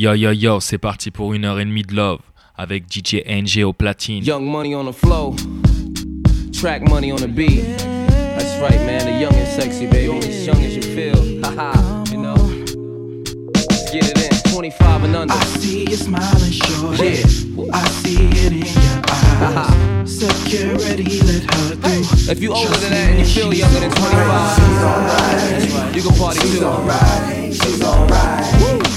Yo yo yo, c'est parti pour une heure et demie de love avec DJ NG au platine. Young money on the flow, track money on the beat. That's right, man. The young and sexy, baby. As young as you feel. Haha, you know. Let's get it in. 25 and under. I see you smiling, shorty. Yeah. I see it in your eyes. Security, let her through. If you older than that and you feel younger than 25, right. you can party she's too. Alright, she's alright.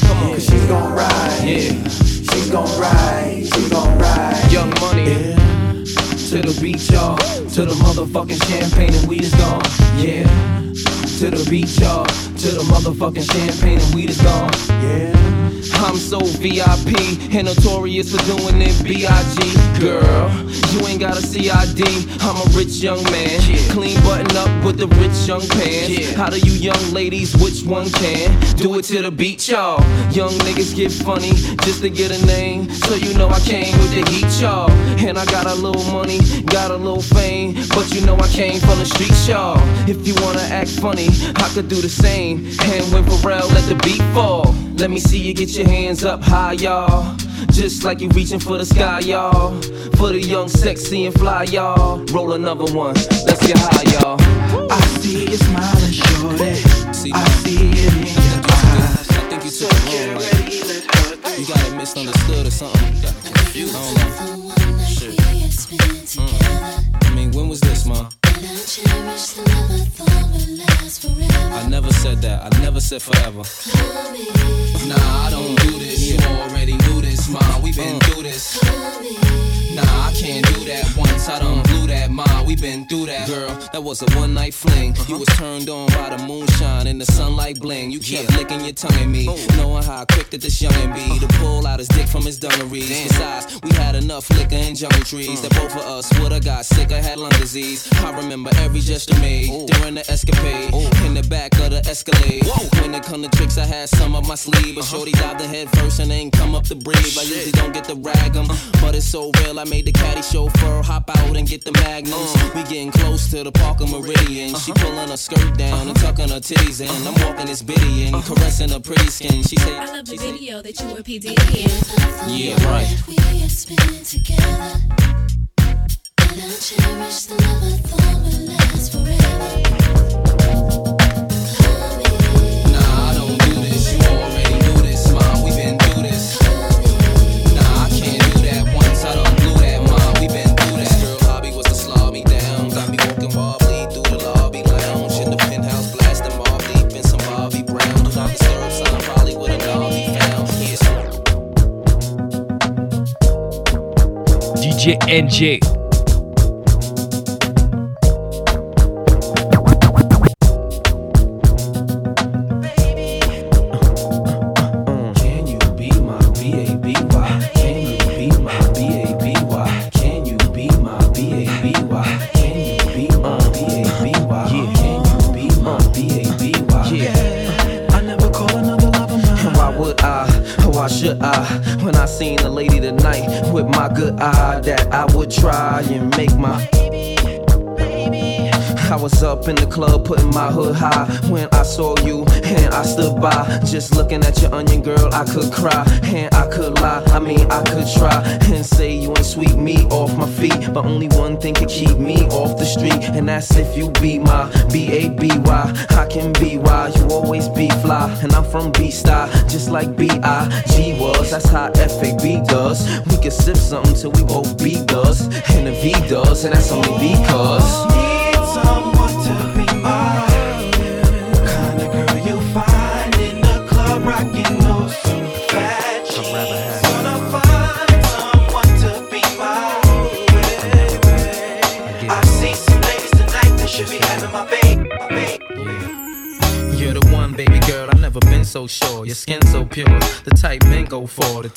Come on. Cause she's gon' ride. Yeah. She's gon' ride. She's gon' ride. Young money. Yeah. To the beach, y'all. To the motherfucking champagne and weed is gone. Yeah. To the beach, y'all. To the motherfucking champagne and weed is gone. Yeah. I'm so VIP and notorious for doing it B.I.G. Girl, you ain't got a CID. I'm a rich young man. Yeah. Clean button up with the rich young pants. How do you young ladies, which one can? Do it to the beat, y'all. Young niggas get funny just to get a name. So you know I came with the heat, y'all. And I got a little money, got a little fame. But you know I came from the streets, y'all. If you wanna act funny, I could do the same. And when Pharrell let the beat fall, let me see you get your hands up high, y'all. Just like you reaching for the sky, y'all. For the young, sexy, and fly, y'all. Roll another one. Let's get high, y'all. I see you smiling, shorty. I see it in your eyes. I think you took it wrong. Like, Security, let her through. you got it misunderstood or something. You got it confused. I don't know. Shit. Mm. I mean, when was this, ma? I never said that. I never said forever. Nah, I don't do this. You already knew ma. We been through this. Nah, I can't do that once. I done blew that, ma. We been through that. Girl, that was a one night fling. Uh-huh. You was turned on by the moonshine and the sunlight bling. You kept licking your tongue at me, oh. knowing how quick that this youngin' be to pull out his dick from his dungarees. Besides, we had enough liquor and jungle trees that both of us would've got sick or had lung disease. I remember every gesture made oh. during the escapade oh. in the back of the Escalade. When it come to tricks, I had some up my sleeve, but uh-huh. shorty dived the head first and ain't come up to breathe. I usually don't get to rag 'em, but it's so real. I made the caddy chauffeur hop out and get the magnums. Uh-huh. We getting close to the Parker Meridien. She uh-huh. pulling her skirt down and uh-huh. tucking her titties in. I'm walking this bitty and caressing her pretty skin. She say, I love the video that you were PD in. Yeah, right. We had spent together, and I cherish the love I thought would last forever. I could cry and I could lie. I mean, I could try and say you ain't sweep me off my feet, but only one thing could keep me off the street, and that's if you be my B A B Y. I can be why you always be fly, and I'm from B style, just like B I G was. That's how F A B does. We can sip something till we both B does, and the V does, and that's only because.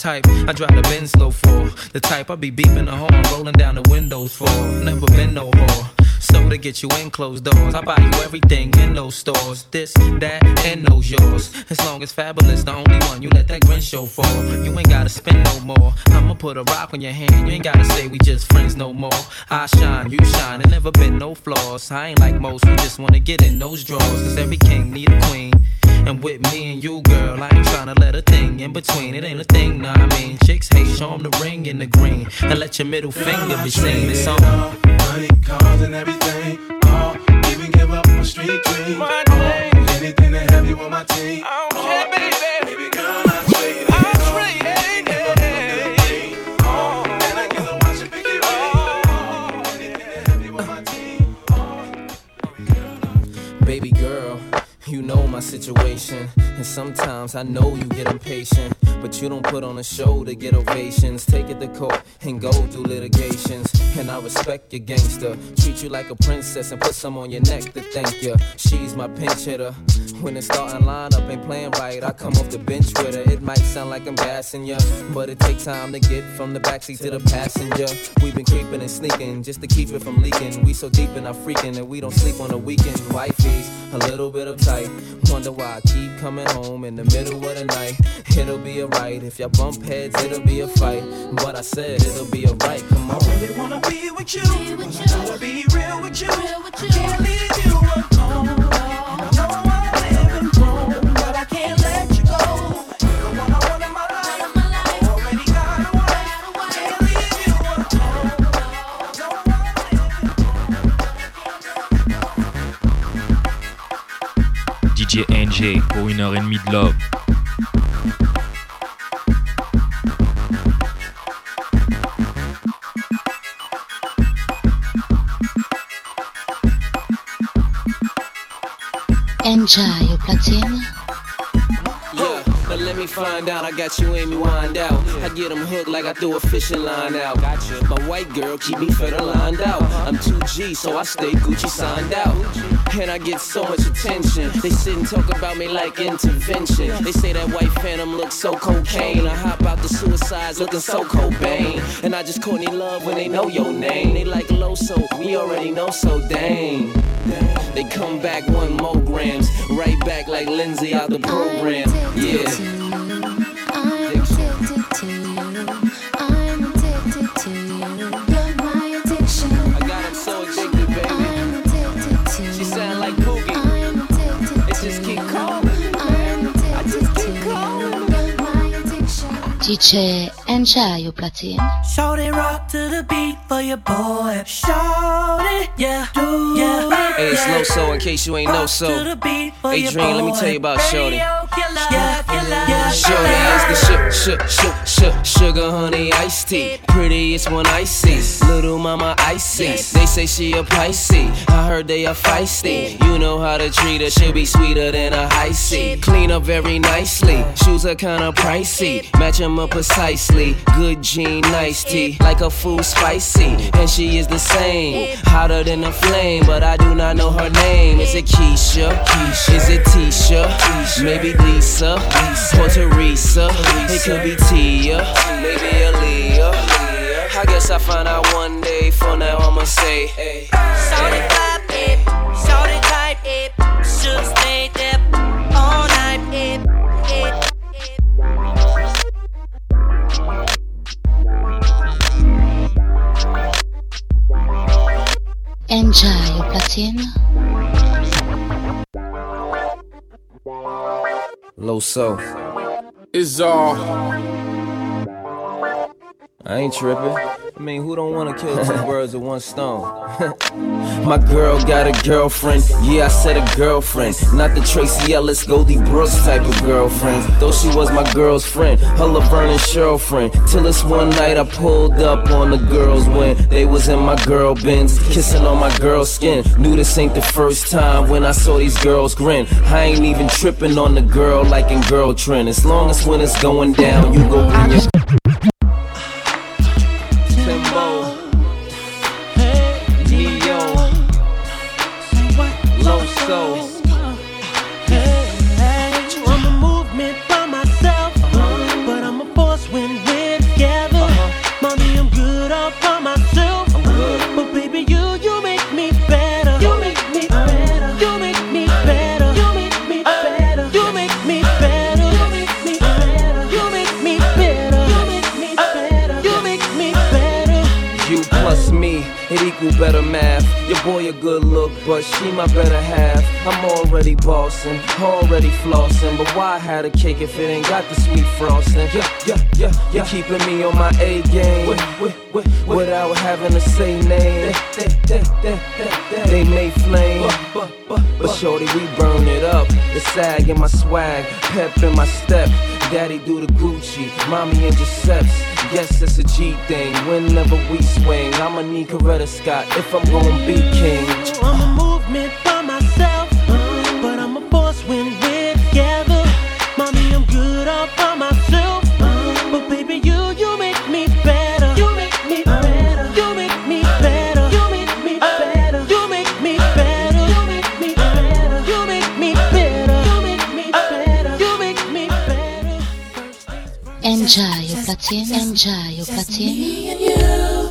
Type I drive the Benz slow for. The type I be beeping the horn, rolling down the windows for. Never been no whore. So to get you in closed doors, I buy you everything in those stores. This, that, and those yours. As long as Fabolous, the only one you let that grin show for. You ain't gotta spend no more. I'ma put a rock on your hand. You ain't gotta say we just friends no more. I shine, you shine, and never been no flaws. I ain't like most who just wanna get in those drawers. Cause every king need a queen. And with me and you, girl, I ain't tryna let a thing in between. It ain't a thing, nah, I mean. Chicks hate, show 'em the ring in the green. And let your middle finger be seen. It's on. Money, cars, and everything. All, oh, even give up my oh, street dream. My dream. anything to have you on my team. I don't care, oh, baby. Baby girl, I trade it. I trade it, Give up anything. All, and I get to watch it pick it up. All, anything to have you on my team. Baby girl, you know my situation. And sometimes I know you get impatient. But you don't put on a show to get ovations. Take it to court and go through litigations. And I respect your gangster. Treat you like a princess and put some on your neck to thank you. She's my pinch hitter. When the starting lineup ain't playing right, I come off the bench with her. It might sound like I'm gassing ya, but it takes time to get from the backseat to the passenger. We've been creeping and sneaking just to keep it from leaking. We so deep in our freaking and we don't sleep on the weekend. Wifey's a little bit uptight. Wonder why I keep coming home in the middle of the night. It'll be alright. If y'all bump heads, it'll be a fight. But I said it'll be alright. Come on. really wanna be with you. But I gotta be real with you. I can't leave you alone. I know I wanna live in home, but I can't let you go. The one I want in my life. Already got a wife. Can't leave you alone. I know I wanna live in DJ NJ pour une heure et demie de love. Yeah, now let me find out. I got you, Amy, wind out. I get them hooked like I threw a fishing line out. Gotcha. My white girl keep me fed lined out. I'm 2G, so I stay Gucci signed out. And I get so much attention. They sit and talk about me like intervention. They say that white phantom looks so cocaine. I hop out the suicides looking so Cobain. And I just Courtney Love when they know your name. They like low, so we already know so dang. They come back one more grams, right back like Lindsay out the program. Yeah. DJ Enjoy au platine. Shorty rock to the beat for your boy. Shorty, yeah, do yeah. Hey, it's yeah. Loso in case you ain't know so. to the beat for Hey, your Dream, let me tell you about Shorty. Radio killer, yeah, killer, yeah, Shorty is the sh- sh- sh- sugar honey iced tea. Prettiest one I see. Little mama icy. They say she a Pisces. I heard they are feisty. You know how to treat her. She'll be sweeter than a high C. Clean up very nicely. Shoes are kinda pricey. Match 'em up precisely. Good jean, nice tea. Like a food spicy. And she is the same. Hotter than a flame. But I do not know her name. Is it Keisha? Is it Tisha? Maybe Lisa. Or Teresa. It could be Tia. Maybe Aaliyah. I guess I find out one day. For now, I'ma say, hey. Shorty pop it, shorty type it. Should stay there all night. It, it, it. Enjoy au platine. Low so. It's all. I ain't tripping. I mean, who don't wanna kill two birds with one stone? My girl got a girlfriend. Yeah, I said a girlfriend. Not the Tracee Ellis, Golden Brooks type of girlfriend. Though she was my girl's friend, her Laverne and Shirley friend. Till this one night I pulled up on the girls when they was in my girl bins, kissing on my girl's skin. Knew this ain't the first time when I saw these girls grin. I ain't even tripping on the girl like in girl trend. As long as when it's going down, you go bring your Timbo, it equal better math. Your boy a good look, but she my better half. I'm already bossing, already flossing, but why had a cake if it ain't got the sweet frosting? Yeah, yeah, yeah, yeah. keeping me on my A game with, with, with, without having to say name. They, they, they, they, they may flame, but, but, but shorty, we burn it up. The sag in my swag, pep in my step. Daddy do the Gucci, mommy Giuseppe's. Yes, it's a G thing. Whenever we swing, I'ma need Coretta Scott if I'm gonna be king. I'm a movement Yucatian and you.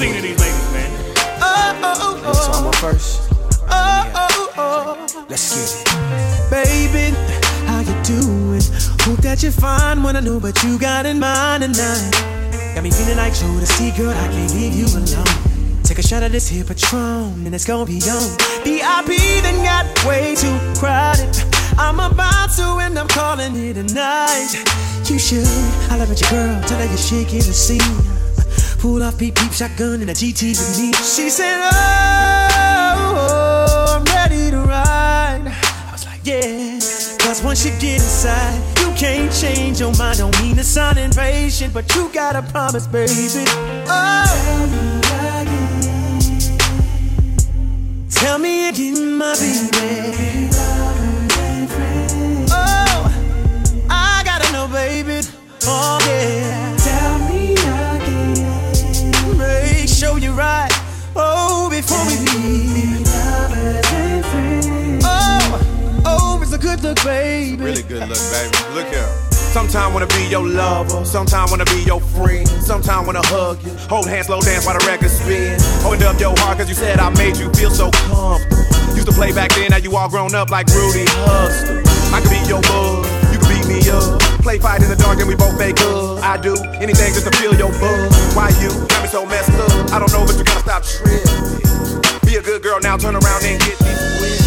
Sing to these ladies, man. So I'm a first. Let's get it. Baby, how you doing? Hope that you're fine when I know what you got in mind tonight. Got me feeling like Jodeci, girl, I can't leave you alone. Take a shot of this here Patron, and it's gonna be on. VIP then got way too crowded. I'm about to end up calling it a night. You should. I love at your girl, tell her you're shaking the scene. Pull off peep beep shotgun and a GT with me. She said, Oh, I'm ready to ride. I was like, Yeah. Cause once you get inside, you can't change your mind. Don't mean to sound impatient, but you gotta promise, baby. Oh, tell me again, my baby. Oh, I gotta know, baby. Oh, yeah. Right. Oh, before we leave. Oh, oh, it's a good look, baby. Really good look, baby. Look here. Sometime wanna be your lover, sometime wanna be your friend, sometime wanna hug you, hold hands, slow dance while the record spin. Hold up your heart, cause you said I made you feel so comfortable. Used to play back then, now you all grown up like Rudy Huxtable. I could be your bug, you could be me up. Play fight in the dark and we both make up. I do anything just to feel your buzz. Why you got me so messed up? I don't know, but you gotta stop tripping. Be a good girl now, turn around and get me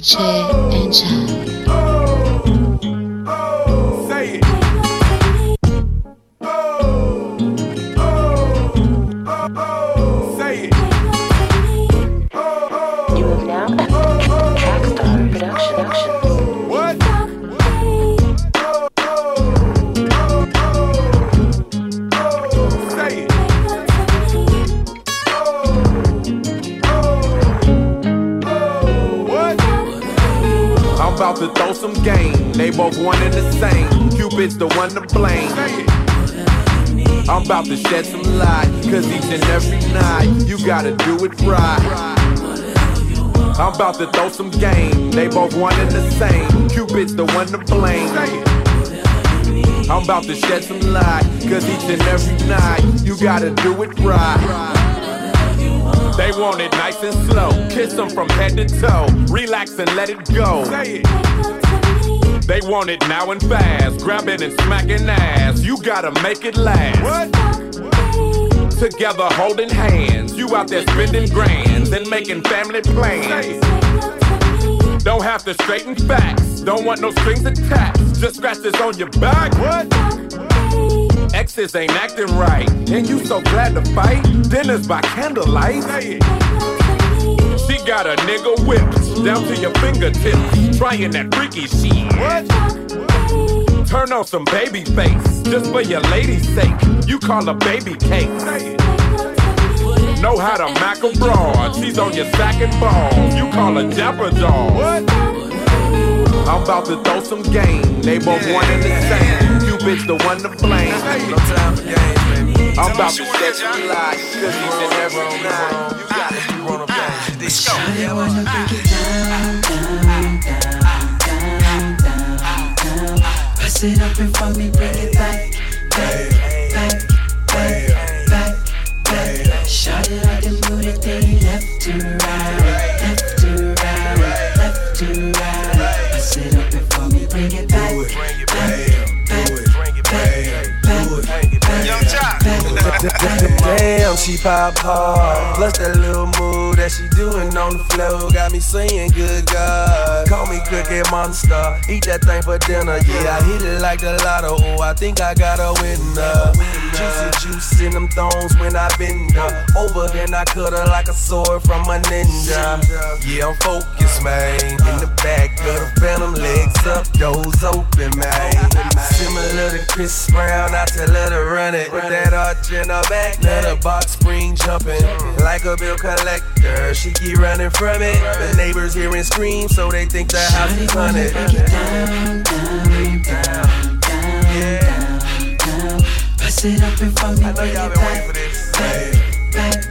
DJ and Say They both one and the same. Cupid's the one to blame. I'm about to shed some light. Cause each and every night, you gotta do it right. I'm about to throw some game. They both one and the same. Cupid's the one to blame. I'm about to shed some light. Cause each and every night, you gotta do it right. They want it nice and slow. Kiss them from head to toe. Relax and let it go. They want it now and fast. Grabbing and smacking ass. You gotta make it last. What? Together holding hands. You out there spending grands and making family plans. Don't have to straighten facts. Don't want no strings attached. Just scratches on your back. What? Exes ain't acting right. And you so glad to fight. Dinners by candlelight. She got a nigga whipped down to your fingertips. Trying that freaky shit. What? Turn on some Babyface. Just for your lady's sake. You call her baby cake. Know how to mac a broad. She's on your sack and balls. You call her Dapper Dog. What? I'm about to throw some game. They both one and the same. You bitch the one to blame. No time for games, baby. I'm about to set some light. Cause each and every night, you gotta be one of them. Let's go. Pass it up and for me, bring it back, back, back, back, back, back. Shot it like the mood thing, left to right, left to right, left to right. Pass it up and for me, bring it Damn, she pop hard. Plus that little move that she doing on the floor got me saying, Good God. Call me Cookie Monster. Eat that thing for dinner. Yeah, I hit it like the lotto. Oh, I think I got a winner. Juicy juice in them thongs when I bend her. Over then I cut her like a sword from a ninja. Yeah, I'm focused, man. In the back of the phantom, legs up, doors open, man. Similar to Chris Brown, I tell her to run it. With that arch in her back, let her box spring jumping. Like a bill collector, she keep running from it. The neighbors hearing screams, so they think the house is haunted. down, down, down, down, down. Pass it up and for me, I know y'all been waiting for this. back, back,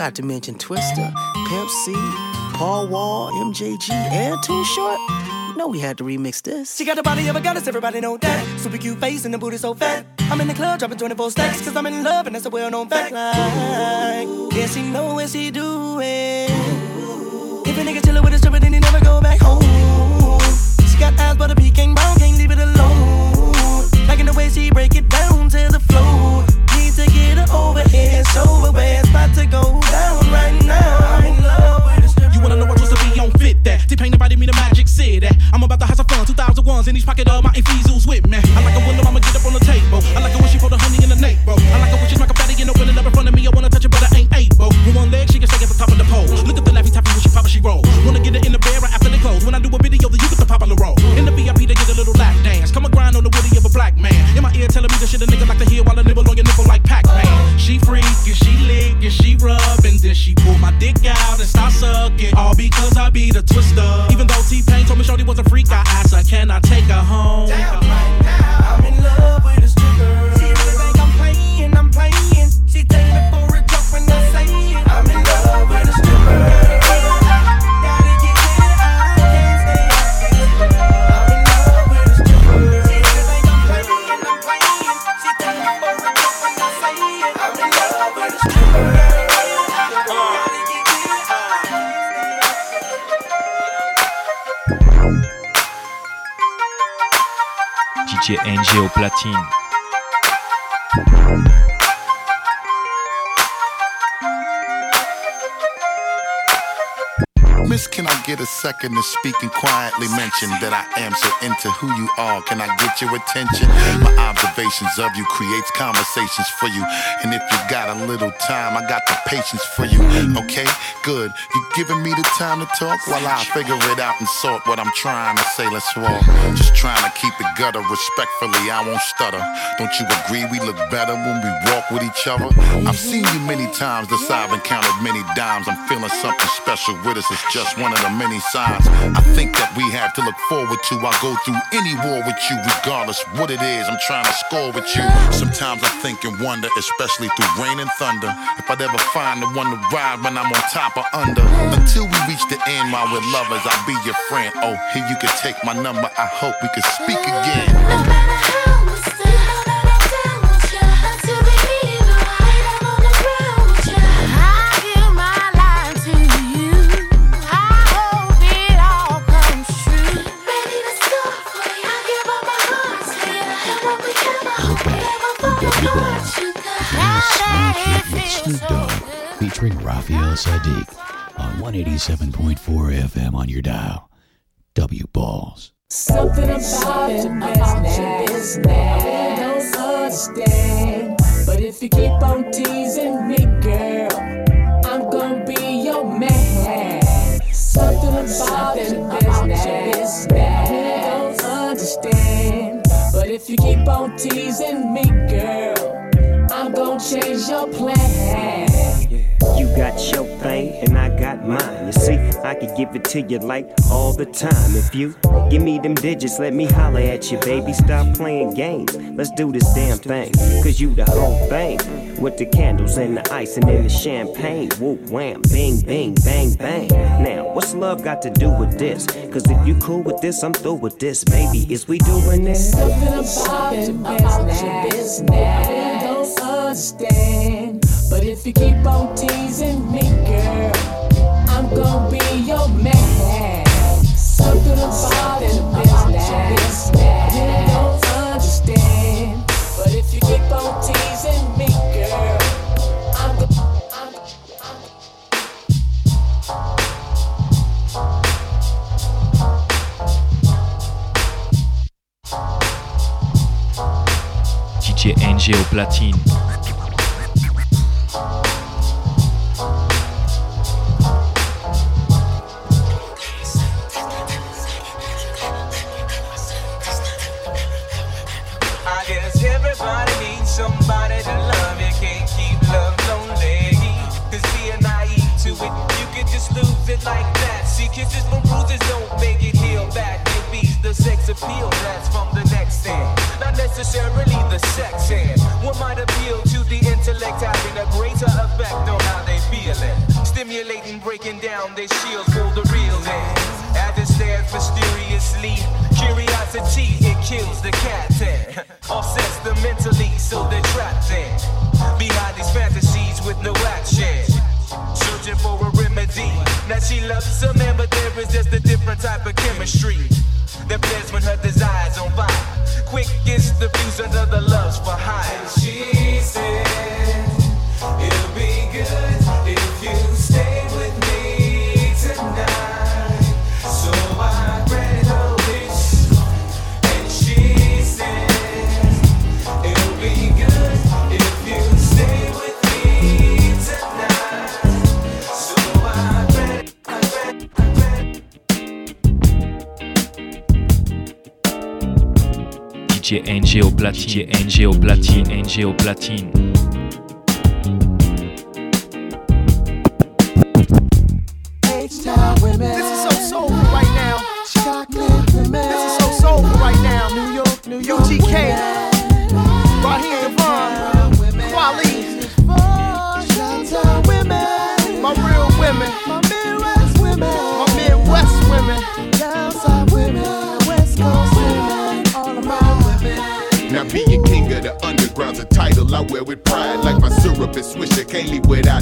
Forgot to mention Twista, Pimp C, Paul Wall, MJG, and Too Short. You know we had to remix this. She got the body of a goddess, everybody know that. Super cute face and the booty so fat. I'm in the club dropping 24 stacks, cause I'm in love and that's a well known fact. Like, yeah, she know what she doing. If a nigga chillin' with a stripper, then he never go second mention that I am so into who you are? Can I get your attention? My observations of you creates conversations for you. And if you got a little time, I got the patience for you. Okay, good. You giving me the time to talk while I figure it out and sort what I'm trying to say. Let's walk. Just trying to keep it gutter respectfully. I won't stutter. Don't you agree we look better when we walk with each other? I've seen you many times. This I've encountered many dimes. I'm feeling something special with us. It's just one of the many signs I think that we have to look forward to. I go through any war with you, regardless what it is. I'm trying to score with you. Sometimes I think and wonder, especially through rain and thunder, if I'd ever find the one to ride when I'm on top or under. Until we reach the end while we're lovers, I'll be your friend. Oh, here you can take my number. I hope we can speak again. 87.4 FM on your dial. W Balls. Something about it, about your business. No such. But if you keep on teasing me, girl, I'm gonna be your man. Something about it, about your business. Don't understand. But if you keep on teasing me, girl. I'm gonna change your plan. You got your thing and I got mine. You see, I could give it to you like all the time. If you give me them digits, let me holler at you, baby. Stop playing games. Let's do this damn thing. Cause you the whole thing. With the candles and the ice and then the champagne. Whoop wham, bing, bing, bang, bang. Now, what's love got to do with this? Cause if you cool with this, I'm through with this, baby. Is we doing this? Something about your business, understand. But if you keep on teasing me, girl, I'm gonna be your man. Something about it is that you don't understand. But if you keep on teasing me, girl, I'm DJ Platine kisses from bruises don't make it heal back. It the sex appeal that's from the next end. Not necessarily the sex end. What might appeal to the intellect having a greater effect on how they feel it. Stimulating, breaking down their shields for the real end. As it stands mysteriously, curiosity, it kills the cat captain. Offsets them mentally, so they're trapped in. She loves man, but there is just a different type of chemistry. That plays when her desire's on fire. DJ NG au platine. DJ NG platine. NG au platine.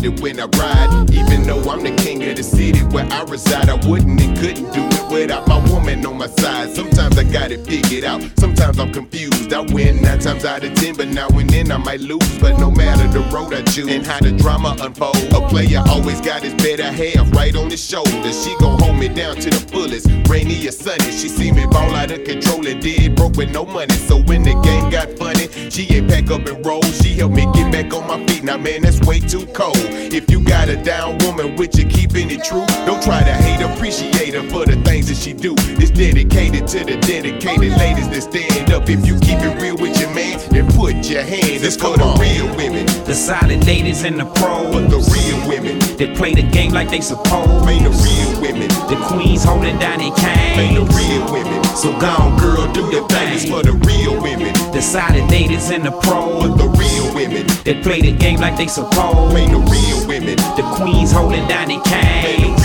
It when I ride. Even though I'm the king of the city where I reside, I wouldn't and couldn't do it without my woman on my side. Sometimes I got it figured out, sometimes I'm confused. I win nine times out of ten, but now and then I might lose. But no matter the road I choose and how the drama unfold, a player always got his better half right on his shoulder. She gon' hold me down to the fullest, rainy or sunny. She see me ball out of control and dead broke with no money. So when the game got funny, she ain't pack up and roll. She helped me get back on my feet. Now man, that's way too cold. If you got a down woman with you keeping it true, don't try to hate, appreciate her for the things that she do. It's dedicated to the dedicated oh, ladies that stand up. If you keep it real with your man, then put your hands. It's for the real women. The solid ladies and the pros. But the real women. They play the game like they supposed. Ain't the real women. The queens holding down their cane. Ain't the real women. So go on, girl, do your thing. It's for the real women. The solid ladies and the pros. But the real women. They play the game like they supposed. Ain't the real women. The queens holding down their cane.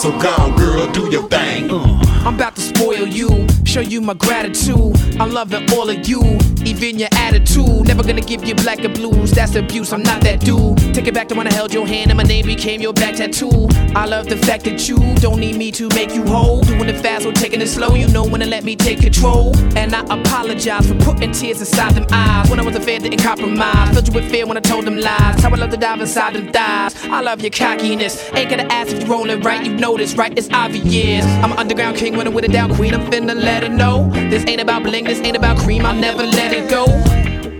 So go girl, do your thing. Uh. I'm about to spoil you, show you my gratitude. I'm loving all of you, even your attitude. Never gonna give you black and blues, that's abuse. I'm not that dude. Take it back to when I held your hand and my name became your back tattoo. I love the fact that you don't need me to make you whole. Doing it fast or taking it slow, you know when to let me take control. And I apologize for putting tears inside them eyes. When I was a fan, didn't compromise. Filled you with fear when I told them lies. How I love to dive inside them thighs. I love your cockiness. Ain't gonna ask if you rolling right, you know this, right? It's obvious. I'm an underground king when I'm with a down queen. I'm finna let her know. This ain't about bling, this ain't about cream. I'll never let it go.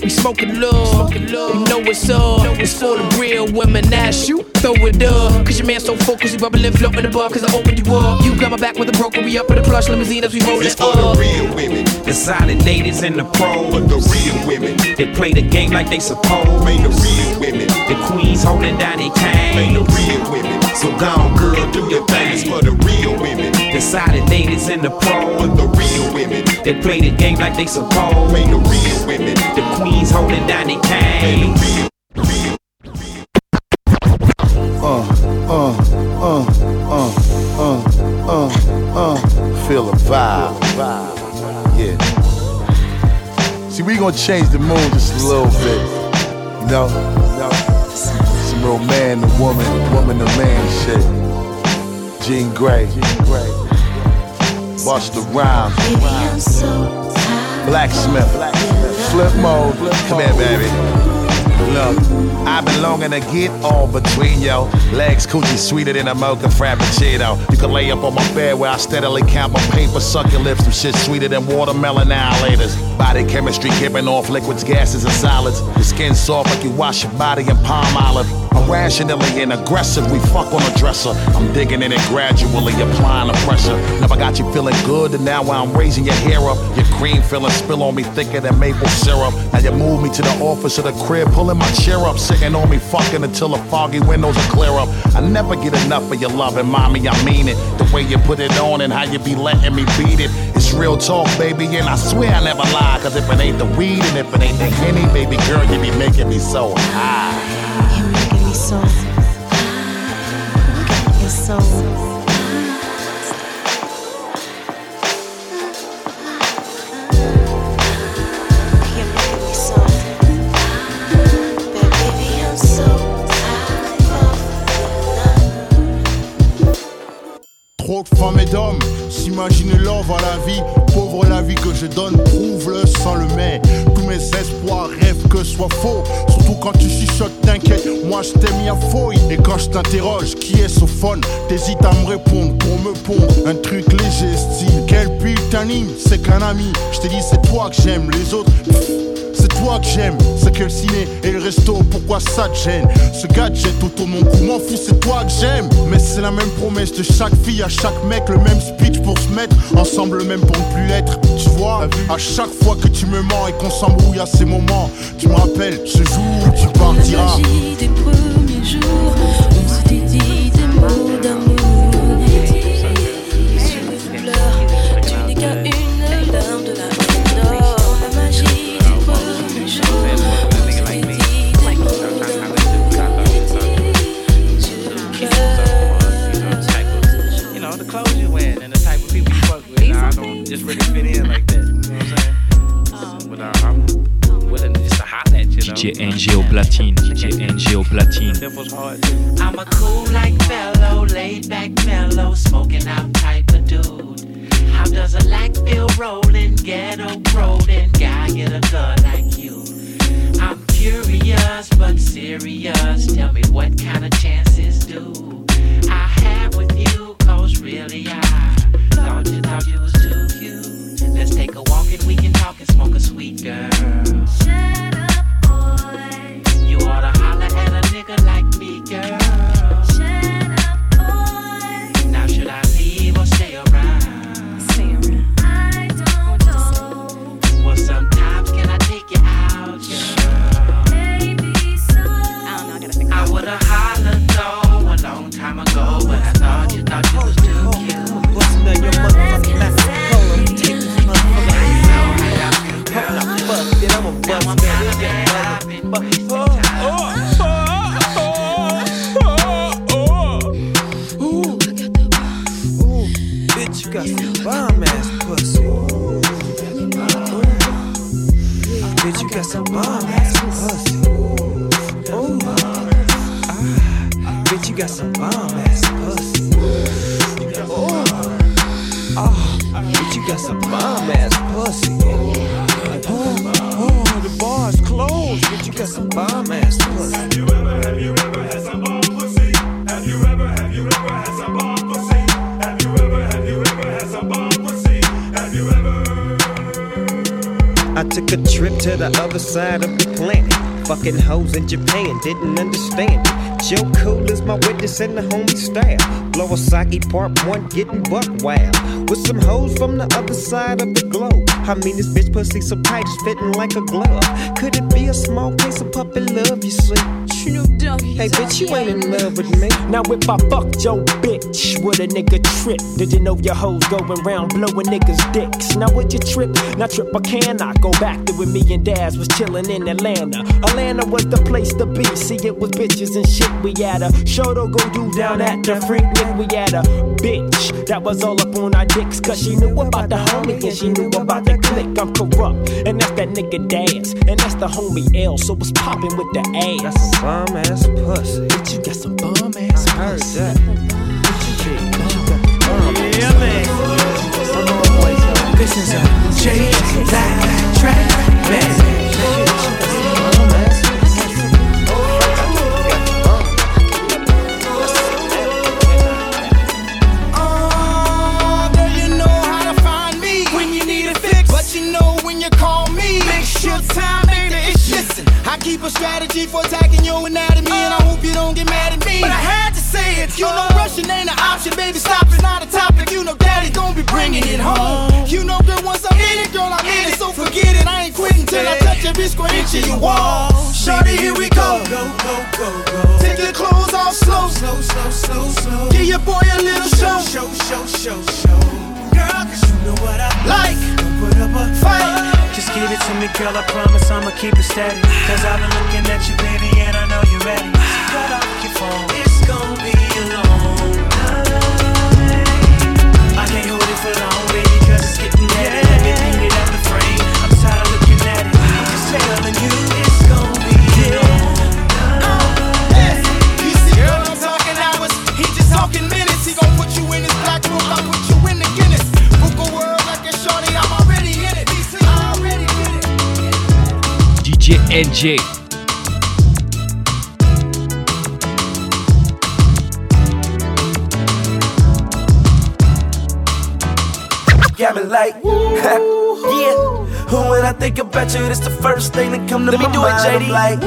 We smoking love, you know it's up. It's for the real women. That's you, throw it up. Cause your man so focused, you bubbling, floating above. Cause I opened you up. You got my back with a broker, we up in the plush limousine as we roll It's it for the up. real women. The solid ladies and the pros. But the real women. They play the game like they supposed. Ain't the real women. The queens holding down their Ain't the cane. real women. So go on, girl, do your thing. It's for the real women. The solid ladies and the pros. But the real women. They play the game like they supposed. Ain't the real women. The queens holding down their cane. Uh, uh, uh, uh, uh, uh, uh. Feel the vibe. Yeah. See, we gonna change the mood just a little bit. You know? You know? Real man to woman, woman to man shit. Jean Grae. Busta Rhymes. Blacksmith. Flip mode. Come here, baby. Look, I've been longing to get all between yo legs, coochie sweeter than a mocha frappuccino. You can lay up on my bed where I steadily count my paper, suck your lips, some shit sweeter than watermelon alligators. Body chemistry giving off liquids, gases, and solids. Your skin soft like you wash your body in Palmolive. I'm rationally and aggressive, we fuck on the dresser. I'm digging in it gradually, applying the pressure. Never got you feeling good, and now I'm raising your hair up, your cream feeling spill on me thicker than maple syrup. Now you move me to the office of the crib, pulling my chair up, sitting on me, fucking until the foggy windows are clear up. I never get enough of your love, and mommy, I mean it. The way you put it on and how you be letting me beat it. It's real talk, baby, and I swear I never lie. Cause if it ain't the weed and if it ain't the henny, baby girl, you be making me so high. You're making me so. You're so. S'imaginent l'or à la vie. Pauvre la vie que je donne, prouve-le sans le mais. Tous mes espoirs rêvent que soit faux. Surtout quand tu chuchotes, t'inquiète, moi je t'ai mis à fouille. Et quand je t'interroge, qui est ce phone? T'hésites à me répondre pour me pondre. Un truc léger, style. Quel putain c'est qu'un ami. Je dit, c'est toi que j'aime, les autres. Toi que j'aime, c'est que le ciné et le resto, pourquoi ça te gêne Ce gadget autour de mon cou, m'en fous, c'est toi que j'aime. Mais c'est la même promesse de chaque fille à chaque mec Le même speech pour se mettre ensemble, même pour ne plus l'être Tu vois, à chaque fois que tu me mens et qu'on s'embrouille à ces moments Tu me rappelles ce jour où tu partiras NGO Platine, DJ NGO Platine. I'm a cool like fellow, laid back mellow, smoking out type of dude. How does a lack feel rolling, ghetto rolling, guy get a girl like you? I'm curious but serious. Tell me what kind of chances do I have with you? Cause really I thought you thought you was too cute. Let's take a walk and we can talk and smoke a sweet girl. You oughta holler at a nigga like me, girl. Got some bomb ass pussy. Ooh. Ah. Bitch, you got some bomb ass pussy. Ooh. Ah. Bitch, you got some bomb ass pussy. Oh, oh, the bar's closed. Bitch, you got some bomb ass pussy. Have you ever, have you ever had some bomb took a trip to the other side of the planet. Fucking hoes in Japan, didn't understand it. Joe Cool is my witness and the homie staff. Blow a sake part one, getting buck wild. With some hoes from the other side of the globe. I mean, this bitch pussy so tight, it's fitting like a glove. Could it be a small case of puppy love, you see? Hey, bitch, you ain't in love with me. Now if I fucked your bitch, would a nigga trip? Did you know your hoes going round blowing niggas' dicks? Now would you trip? Now trip or can I go back to when me and Daz was chillin' in Atlanta? Atlanta was the place to be. See, it was bitches and shit. We had a show to go do down at the Freaknik. We had a bitch that was all up on our dicks. Cause she knew about the homie and she knew about the click. I'm corrupt. And that's that nigga Daz. And that's the homie L. So what's poppin' with the ass? Bomb ass pussy. Bitch, you got some bomb ass I heard pussy. that. Yeah, man. This is a J Black track, man. Girl, you know how to find me when you need a fix. But you keep a strategy for attacking your anatomy, and I hope you don't get mad at me. But I had to say it. You know, uh. rushing ain't an option, baby. Stop, it's not a topic. You know, daddy gon' be bringing it home. Uh. You know, girl, once I'm in it, girl, I'm in it. So forget it. I ain't quitting till I touch every square inch of your wall. Shorty, here we go. Go, go, go, go. Take your clothes off slow, slow, slow, slow, slow. Give your boy a little show, show, show, show, show. Girl, cause you know what I like. Don't Put up a fight. Just give it to me, girl. I promise I'ma keep it steady. Cause I've been looking at you, baby, and I know you're ready. It. DJ NJ. Got me like, yeah. When I think about you, that's the first thing that come to Let me my do it, mind. I'm like,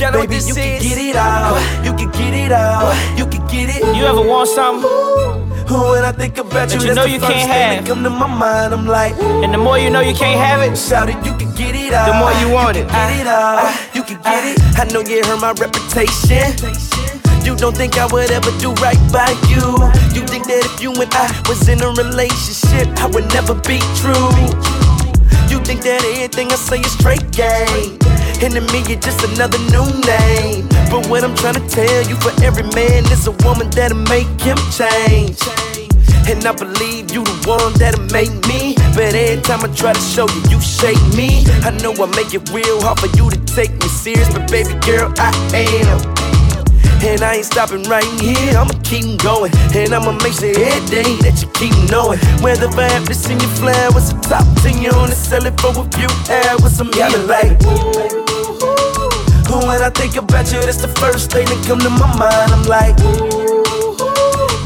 Y'all baby, you can get it out. You can get it out. You can get it. You ever want something? Who when I think about That you, you that's know the you first can't thing have. that come to my mind. I'm like, And the more you know you can't have it, shout it, you can get it the more you want it. Get it out. Ah. You can get it. I know you heard my reputation. You don't think I would ever do right by you. You think that if you and I was in a relationship, I would never be true. You think that everything I say is straight game. And to me, you're just another new name. But what I'm trying to tell you, for every man, there's a woman that'll make him change. And I believe you the one that'll make me. But every time I try to show you, you shake me. I know I make it real hard for you to take me serious, but baby girl, I am. And I ain't stopping right here, I'ma keep going. And I'ma make sure every day that you keep knowing. Whether I have to send you flowers or top 10 you on the sell it for a few hours, I'm yelling like. ooh. When I think about you, that's the first thing that come to my mind. I'm like,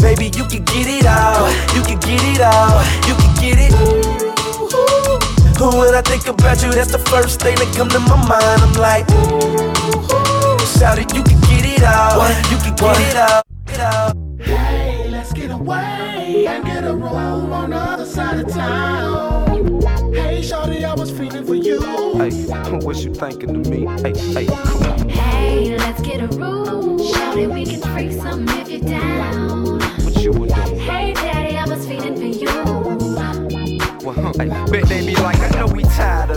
baby, you can get it out, you can get it out, you can get it. Ooh, ooh. When I think about you, that's the first thing that come to my mind. I'm like, ooh, shout it, you can get it out, you can get it out. Get out. Hey, let's get away and get a room on the other side of town. Hey, I was feeling for you. Hey, what you thinking to me? Hey, hey, come on. Hey, let's get a room. Shout it, we can freak some if you're down. What you would do? Hey, daddy, I was feeling for you. Well, huh, hey, bet they be like, I know we tired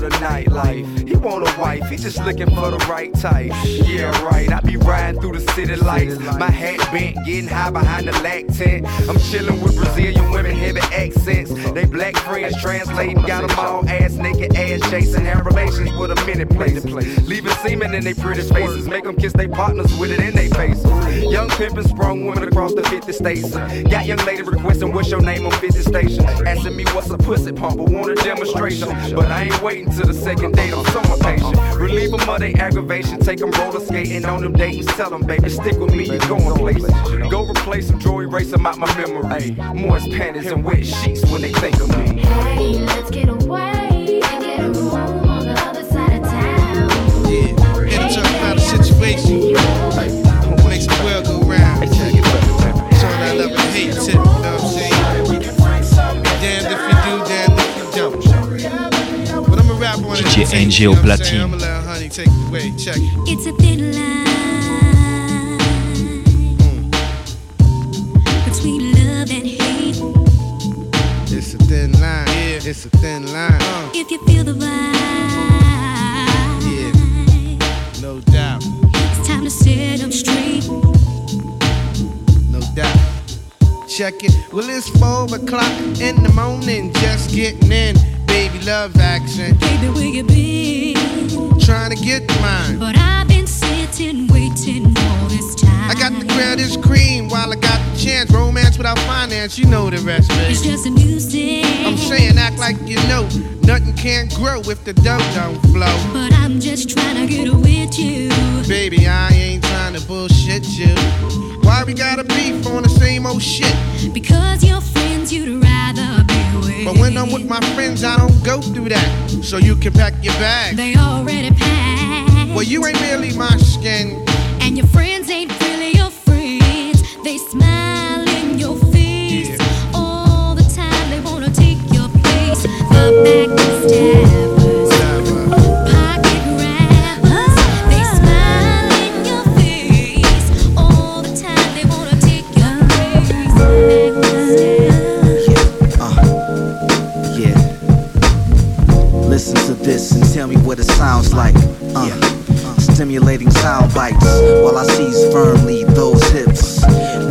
of the nightlife. He want a wife, he just looking for the right type. Yeah, right. I be riding through the city lights. My hat bent, getting high behind the lac tent. I'm chilling with Brazilian women, heavy accents. They black friends translating, got them all ass naked, ass chasing. Have relations with a minute place. Leaving semen in their pretty faces, make them kiss their partners with it in their face. Young pimpin' sprung women across the 50 states. Got young lady requesting what's your name on 50 station. Asking me what's a pussy pump, but want a demonstration. But I ain't waiting till the second date, I'm so impatient. Relieve them of their aggravation, take them roller skating on them dates. Tell them, baby, stick with me, you're going places. Go replace them, draw erase them out my memory. Moist panties and wet sheets when they think of me. Hey, let's get away and get a room on the other side of town. Yeah, and talk about a situation. Away. Check it. It's a thin line between love and hate. It's a thin line. Yeah, it's a thin line. Uh, If you feel the vibe, yeah, no doubt, it's time to set them straight. no doubt. Check it. Well, it's four o'clock in the morning, just getting in. Baby, love action. Baby, where you been? Trying to get mine. But I've been sitting, waiting all this time. I got the this cream while I got the chance. Romance without finance, you know the rest, baby. It's just a new thing. I'm saying act like you know. Nothing can grow if the dough don't flow. But I'm just trying to get with you. Baby, I ain't trying to bullshit you. Why we gotta beef on the same old shit? Because your friends, you'd rather be with way. But when I'm with my friends, I don't go through that. So you can pack your bags. They already packed. Well, you ain't really my skin. And your friends ain't Stimulating sound bites while I seize firmly those hips.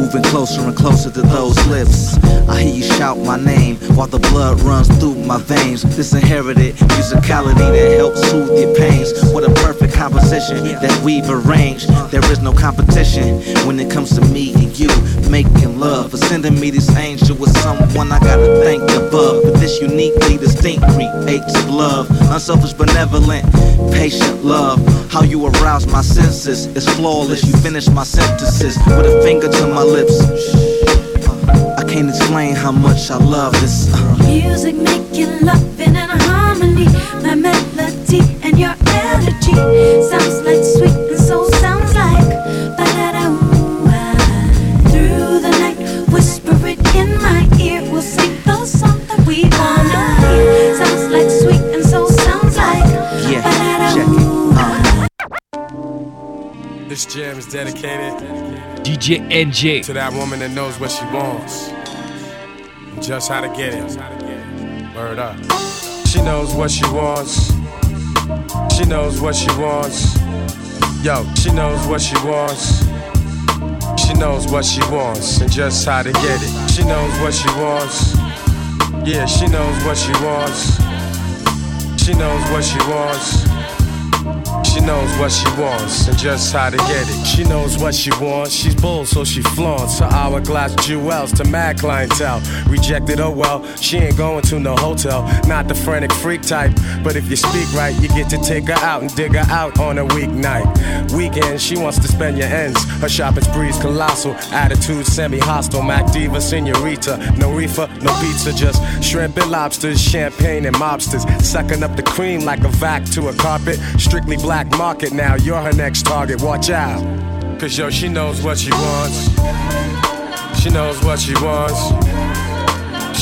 Moving closer and closer to those lips. I hear you shout my name while the blood runs through my veins. This inherited musicality that helps soothe your pains. What a perfect composition that we've arranged. There is no competition when it comes to me and you making love. For sending me this angel with someone I gotta thank above. But this uniquely distinct creates love. Unselfish, benevolent, patient love. How you arouse my senses is flawless. You finish my sentences with a finger to my lips. I can't explain how much I love this. uh. Music making loving in a harmony. My melody and your energy sounds like sweet This jam is dedicated DJ NJ to that woman that knows what she wants and just how to get it. Word up. She knows what she wants. She knows what she wants. Yo, she knows what she wants. She knows what she wants and just how to get it. She knows what she wants. Yeah, she knows what she wants. She knows what she wants. She knows what she wants and just how to get it. She knows what she wants. She's bold, so she flaunts her hourglass jewels to mad clientele. Rejected, oh well, she ain't going to no hotel. Not the frantic freak type, but if you speak right, you get to take her out and dig her out on a weeknight. Weekend, she wants to spend your ends. Her shopping spree's colossal, attitude semi-hostile. Mac diva, senorita, no reefer, no pizza, just shrimp and lobsters, champagne and mobsters, sucking up the cream like a vac to a carpet. Strictly black market now, you're her next target. Watch out, cause yo, she knows what she wants. She knows what she wants.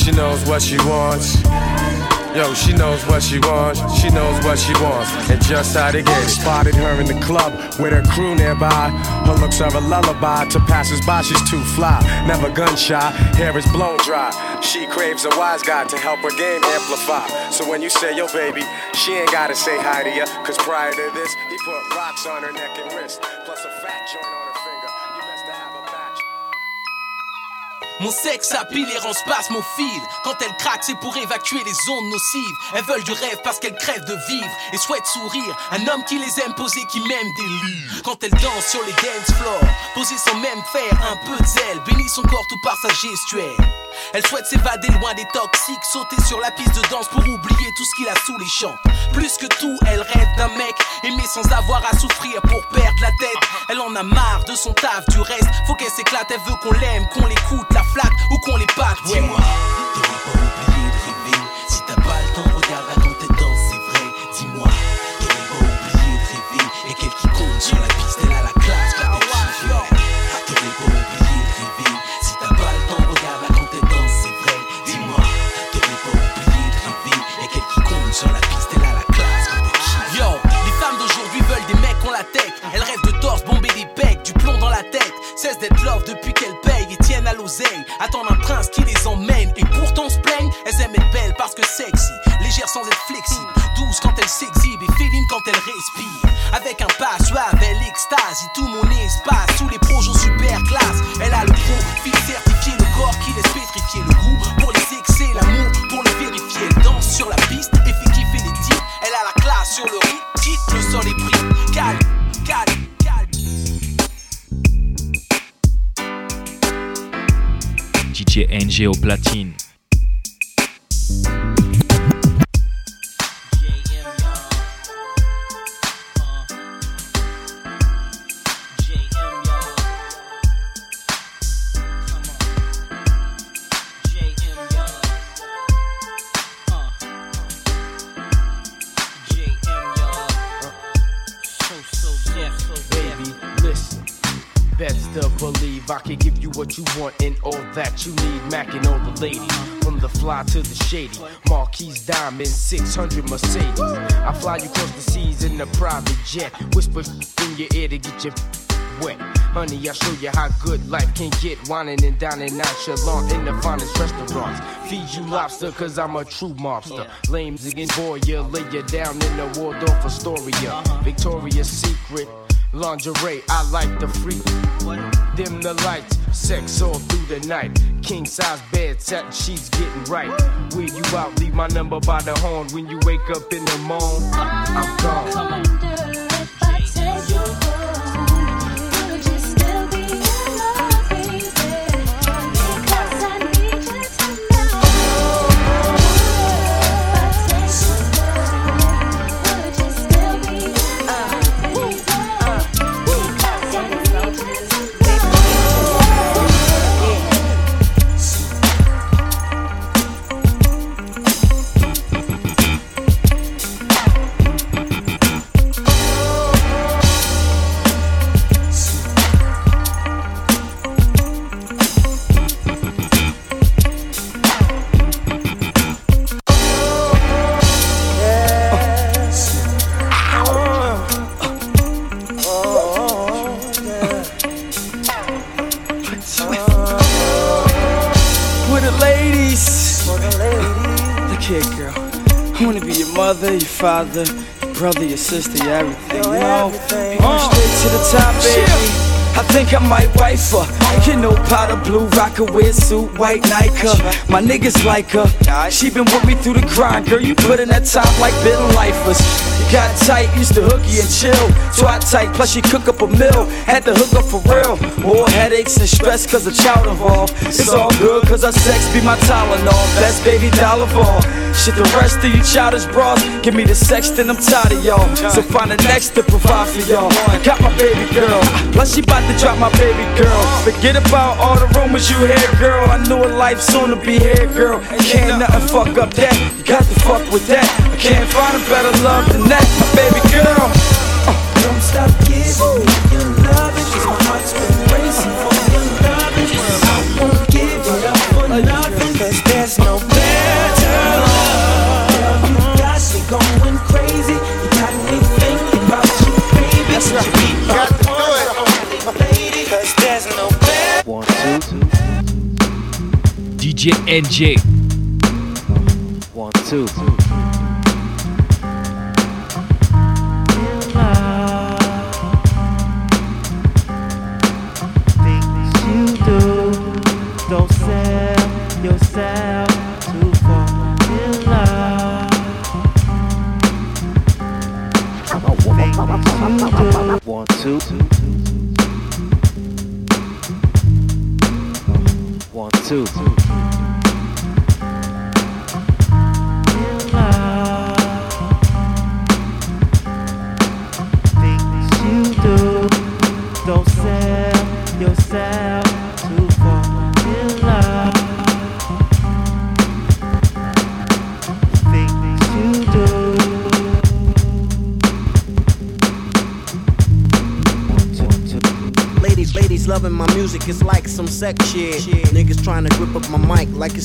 She knows what she wants. Yo, she knows what she wants. She knows what she wants. And just how to get it. Spotted her in the club with her crew nearby. Her looks are a lullaby to passers-by. She's too fly, never gun shy. Hair is blown dry. She craves a wise guy to help her game amplify. So when you say yo baby, she ain't gotta say hi to ya. Cause prior to this, he put rocks on her neck and wrist. Plus a fat joint on Mon sexe appile et rend spasmophile. Quand elle craque, c'est pour évacuer les ondes nocives. Elles veulent du rêve parce qu'elles crèvent de vivre et souhaitent sourire. Un homme qui les aime poser, qui m'aime des livres. Quand elle danse sur les dance floors, poser sans même faire un peu de zèle. Bénit son corps tout par sa gestuelle. Elle souhaite s'évader loin des toxiques, sauter sur la piste de danse pour oublier tout ce qu'il a sous les champs. Plus que tout, elle rêve d'un mec aimé sans avoir à souffrir pour perdre la tête. Elle en a marre de son taf, du reste, faut qu'elle s'éclate. Elle veut qu'on l'aime, qu'on l'écoute, la flatte ou qu'on. Ouais. Dis-moi, D'être love depuis qu'elles payent et tiennent à l'oseille. Attendent un prince qui les emmène. Et pourtant se plaignent, elles aiment être belles parce que sexy. Légère sans être flexible. Douce quand elle s'exhibe et féline quand elle respire. Avec un pas suave, elle extasie tout mon espace. Sous les projets super classe. Elle a le profil certifié, le corps qui laisse pétrifier. Le goût pour les excès, l'amour pour le vérifier. Elle danse sur la piste et fait kiffer les types. Elle a la classe sur le DJ NG platine. What you want and all that you need. Macking all the ladies, from the fly to the shady. Marquise Diamond, 600 Mercedes. I fly you across the seas in a private jet. Whisper in your ear to get your wet. Honey, I'll show you how good life can get. Whining and dining nonchalant in the finest restaurants. Feed you lobster, cause I'm a true mobster. Lame zigging boy, you lay you down in the Waldorf Astoria. Victoria's Secret. Lingerie, I like the freak. Dim the lights, sex all through the night. King size bed, satin sheets getting right. Where you out, leave my number by the horn. When you wake up in the morning, I'm gone. Father, your brother, your sister, your everything. You know, going straight to the top, baby. I think I might wife her. You know, powder blue, Rocawear suit, white Nike. My niggas like her. She been with me through the grind, girl. You put in that top like bidding lifers. Got tight, used to hooky and chill. Twat tight, plus she cook up a meal. Had to hook up for real. More headaches and stress cause of child involved. It's all good cause our sex be my Tylenol. Best baby dollar of all. Shit, the rest of you childish bras. Give me the sex, then I'm tired of y'all. So find the next to provide for y'all. Got my baby girl. Plus she bout to drop my baby girl. Forget about all the rumors you hear, girl. I knew a life soon to be here, girl. Can't nothing fuck up that. You got to fuck with that. I can't find a better love than that, my baby girl. Uh, don't stop giving me your loving, 'cause my heart's been racing for your loving. I won't give it up for nothing, 'cause there's no better love. Girl, you got me going crazy. You got me thinking about you, baby. That's right. You got to do it. Lady, 'cause there's no better. One, two, DJ NJ. one, two. Things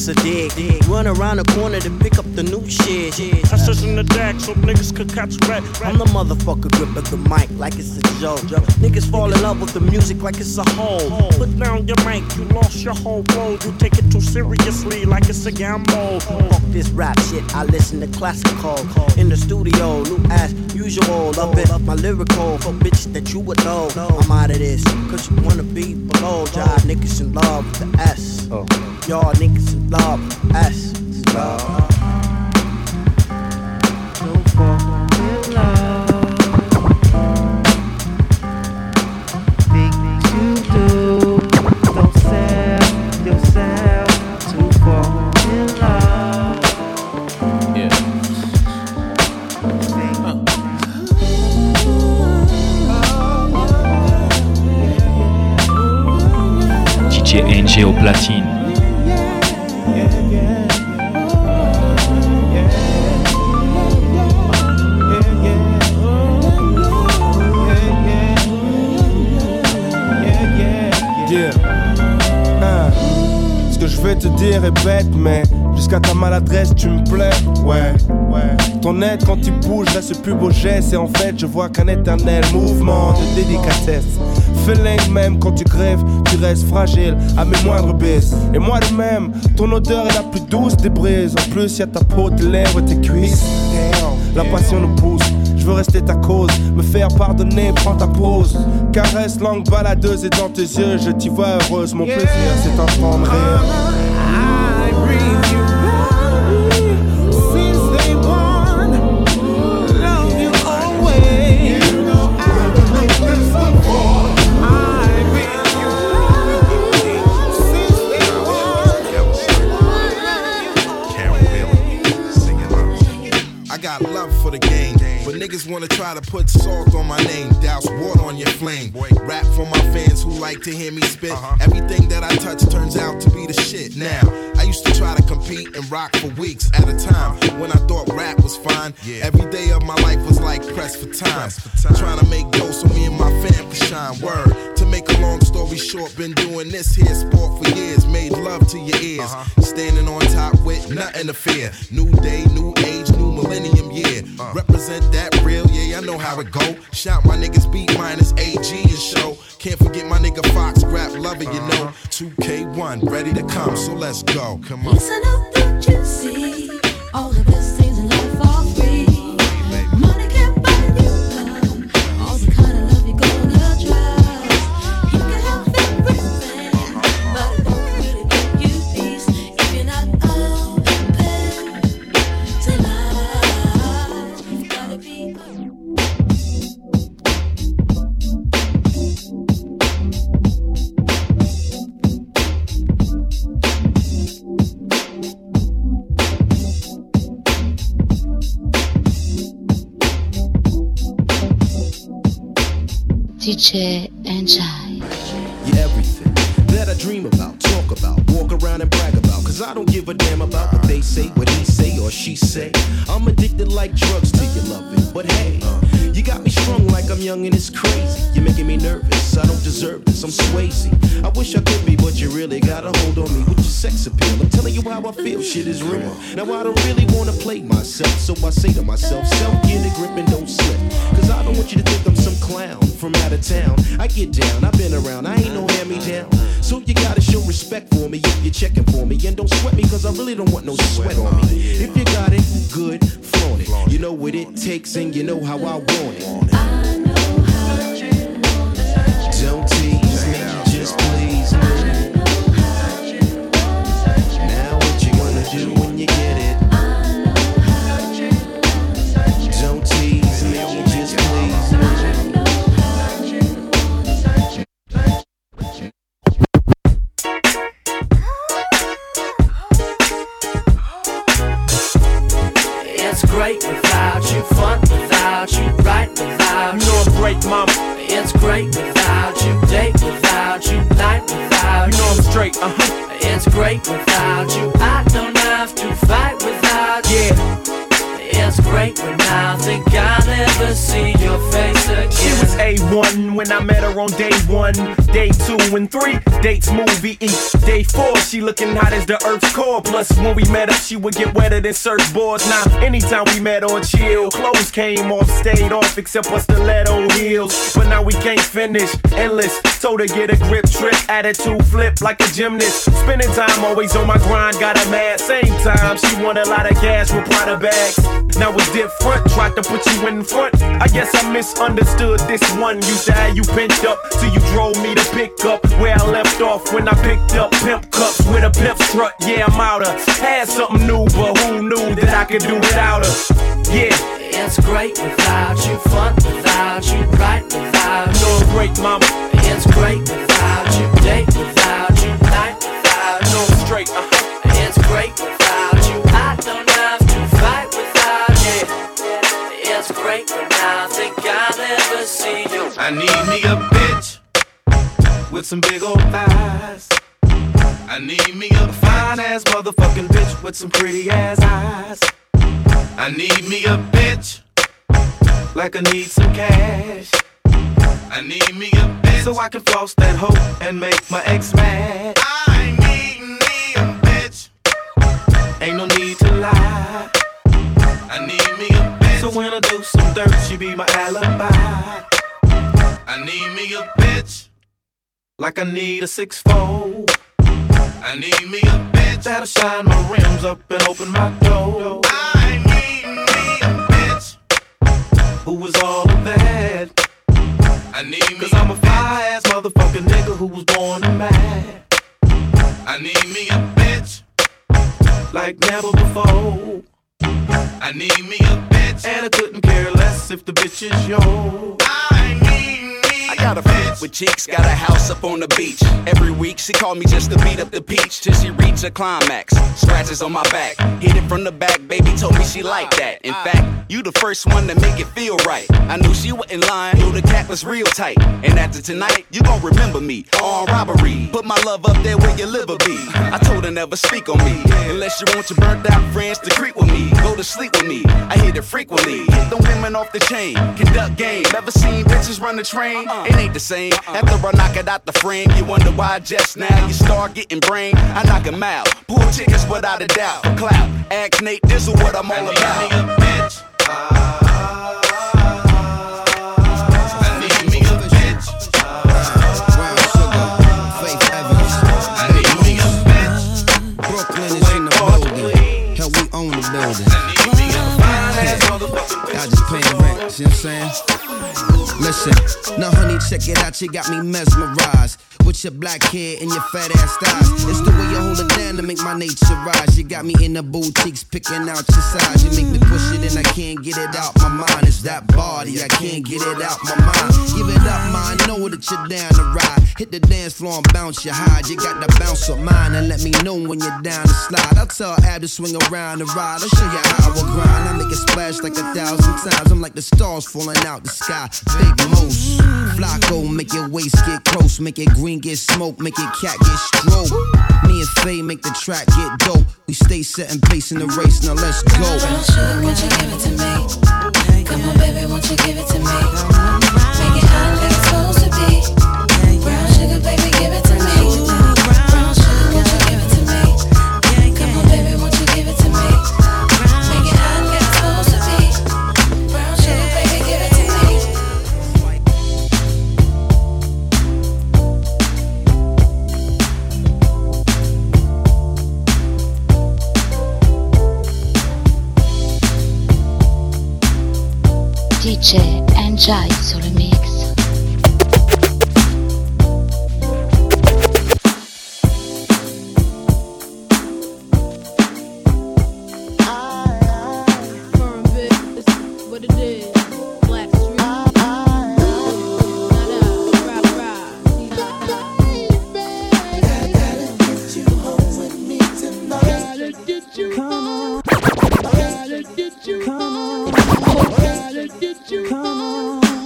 a dig. Run around the corner to pick up the new shit. I search in the deck so niggas could catch red. I'm the motherfucker gripping the mic like it's a joke. Niggas fall in love with the music like it's a hole. Put down your mic, you lost your whole world. You take it too seriously like it's a gamble. Fuck this rap shit, I listen to classical. In the studio, new as usual. Love it, up my lyrical for bitches that you would know. I'm out of this, cause you wanna be below. Y'all niggas in love with the S. Oh. Y'all niggas love quand tu bouges reste plus beau geste. Et en fait, je vois qu'un éternel mouvement de délicatesse. Feeling même quand tu grèves, tu restes fragile à mes moindres baisses. Et moi de même, ton odeur est la plus douce des brises. En plus, y a ta peau, tes lèvres, tes cuisses. La passion nous pousse. Je veux rester ta cause, me faire pardonner, prends ta pause. Caresse, langue baladeuse et dans tes yeux, je t'y vois heureuse. Mon plaisir, c'est entendre rire. Niggas wanna try to put salt on my name, douse water on your flame. Rap for my fans who like to hear me spit. Everything that I touch turns out to be the shit. Now, I used to try to compete and rock for weeks at a time when I thought rap was fine. Yeah. Every day of my life was like press for time. Trying to make dough so me and my fam could shine. Word. To make a long story short, been doing this here sport for years. Made love to your ears. Standing on top with nothing to fear. New day, new age, new millennium year. Uh. Represent that real, yeah, I know how it go. Shout my niggas Beatminerz AG and show. Can't forget my nigga Fox rap lover, you know. Uh-huh. 2K1 ready to come, so let's go. Come on. Listen up, don't you see? All the best things DJ Enjoy. You're everything that I dream about, talk about, walk around and brag about. Cause I don't give a damn about what they say, what he say or she say. I'm addicted like drugs to your loving. But hey, you got me strung like I'm young and it's crazy. You're making me nervous, I don't deserve this, I'm Swayze. I wish I could be, but you really got a hold on me with your sex appeal. I'm telling you how I feel, shit is real. Now I don't really wanna play myself, so I say to myself, self get a grip and don't slip. Cause I don't want you to think I'm some clown from out of town. I get down, I've been around, I ain't no hand me down. So you gotta show respect for me if you're checking for me. And don't sweat me, cause I really don't want no sweat on me. If you got it, good, flaunt it. You know what it takes and you know how I want it. Day three, dates movie eat. Day four, she looking hot as the earth's core. Plus, when we met up, she would get wetter than surfboards. Now, anytime we met on chill, clothes came off, stayed off, except for stiletto heels. But now we can't finish, endless. Told her get a grip, trick, attitude flip like a gymnast. Spending time always on my grind, got her mad. Same time, she want a lot of cash with Prada bags. Now it's different, tried to put you in front. I guess I misunderstood this one. Used to have you pinched up till you drove me to pick up where I left off when I picked up pimp cups with a pimp strut. Yeah, I'm out of. Had something new, but who knew that I could do without her? Yeah. It's great without you, fun without you, right without you. No, great mama. It's great without you, date without you, night without you. No, straight, uh huh. It's great without you. I don't have to fight without you. It's great when I think I'll never see you. I need me a bitch with some big old thighs. I need me a fine ass motherfucking bitch with some pretty ass eyes. I need me a bitch like I need some cash. I need me a bitch so I can floss that hoe and make my ex mad. I need me a bitch Ain't no need to lie. I need me a bitch. So when I do some dirt, she be my alibi. I need me a bitch. Like I need a six fold. I need me a bitch that'll shine my rims up and open my door. I need me a bitch who was all of that. I need me Cause I'm a fire ass motherfucking nigga who was born a mad. I need me a bitch like never before. I need me a bitch and I couldn't care less if the bitch is yours. I need me I got a friend with cheeks, got a house up on the beach. Every week she called me just to beat up the peach till she reach a climax. Scratches on my back, hit it from the back. Baby told me she liked that. In fact, you the first one to make it feel right. I knew she wasn't lying, knew the cat was real tight. And after tonight, you gon' remember me. On robbery, put my love up there where your liver be. I told her never speak on me unless you want your burnt out friends to creep with me. Go to sleep with me. I hit it frequently. Hit the women off the chain, conduct game. Never seen bitches run the train? It ain't the same. After I knock it out the frame, you wonder why just now you start getting brain. I knock 'em out. Pull chickens without a doubt. For clout. Ask Nate, this is what I'm all about. Brooklyn is in the building. Hell, we own the building. Y'all just paying rent, see what I'm saying? Listen, now honey, check it out, you got me mesmerized. With your black hair and your fat ass thighs. It's the way you hold it down to make my nature rise. You got me in the boutiques picking out your size. You make me push it and I can't get it out my mind. It's that body, I can't get it out my mind. Give it up, I know that you're down to ride. Hit the dance floor and bounce your hide. You got the bounce of mine and let me know when you're down to slide. I'll tell Ab to swing around and ride. I'll show you how I will grind. I make it splash like a thousand times. I'm like the stars falling out the sky. Big moose. Flacco, make your waist get close. Make it green get smoke. Make it cat get stroke. Me and Faye make the track get dope. We stay setting pace in the race. Now let's go. Brown sugar, won't you give it to me? Come on, baby, won't you give it to me? Make it hot like it's supposed to be. DJ Enjoy sul mix. I. Current beat. What is, Blackstreet.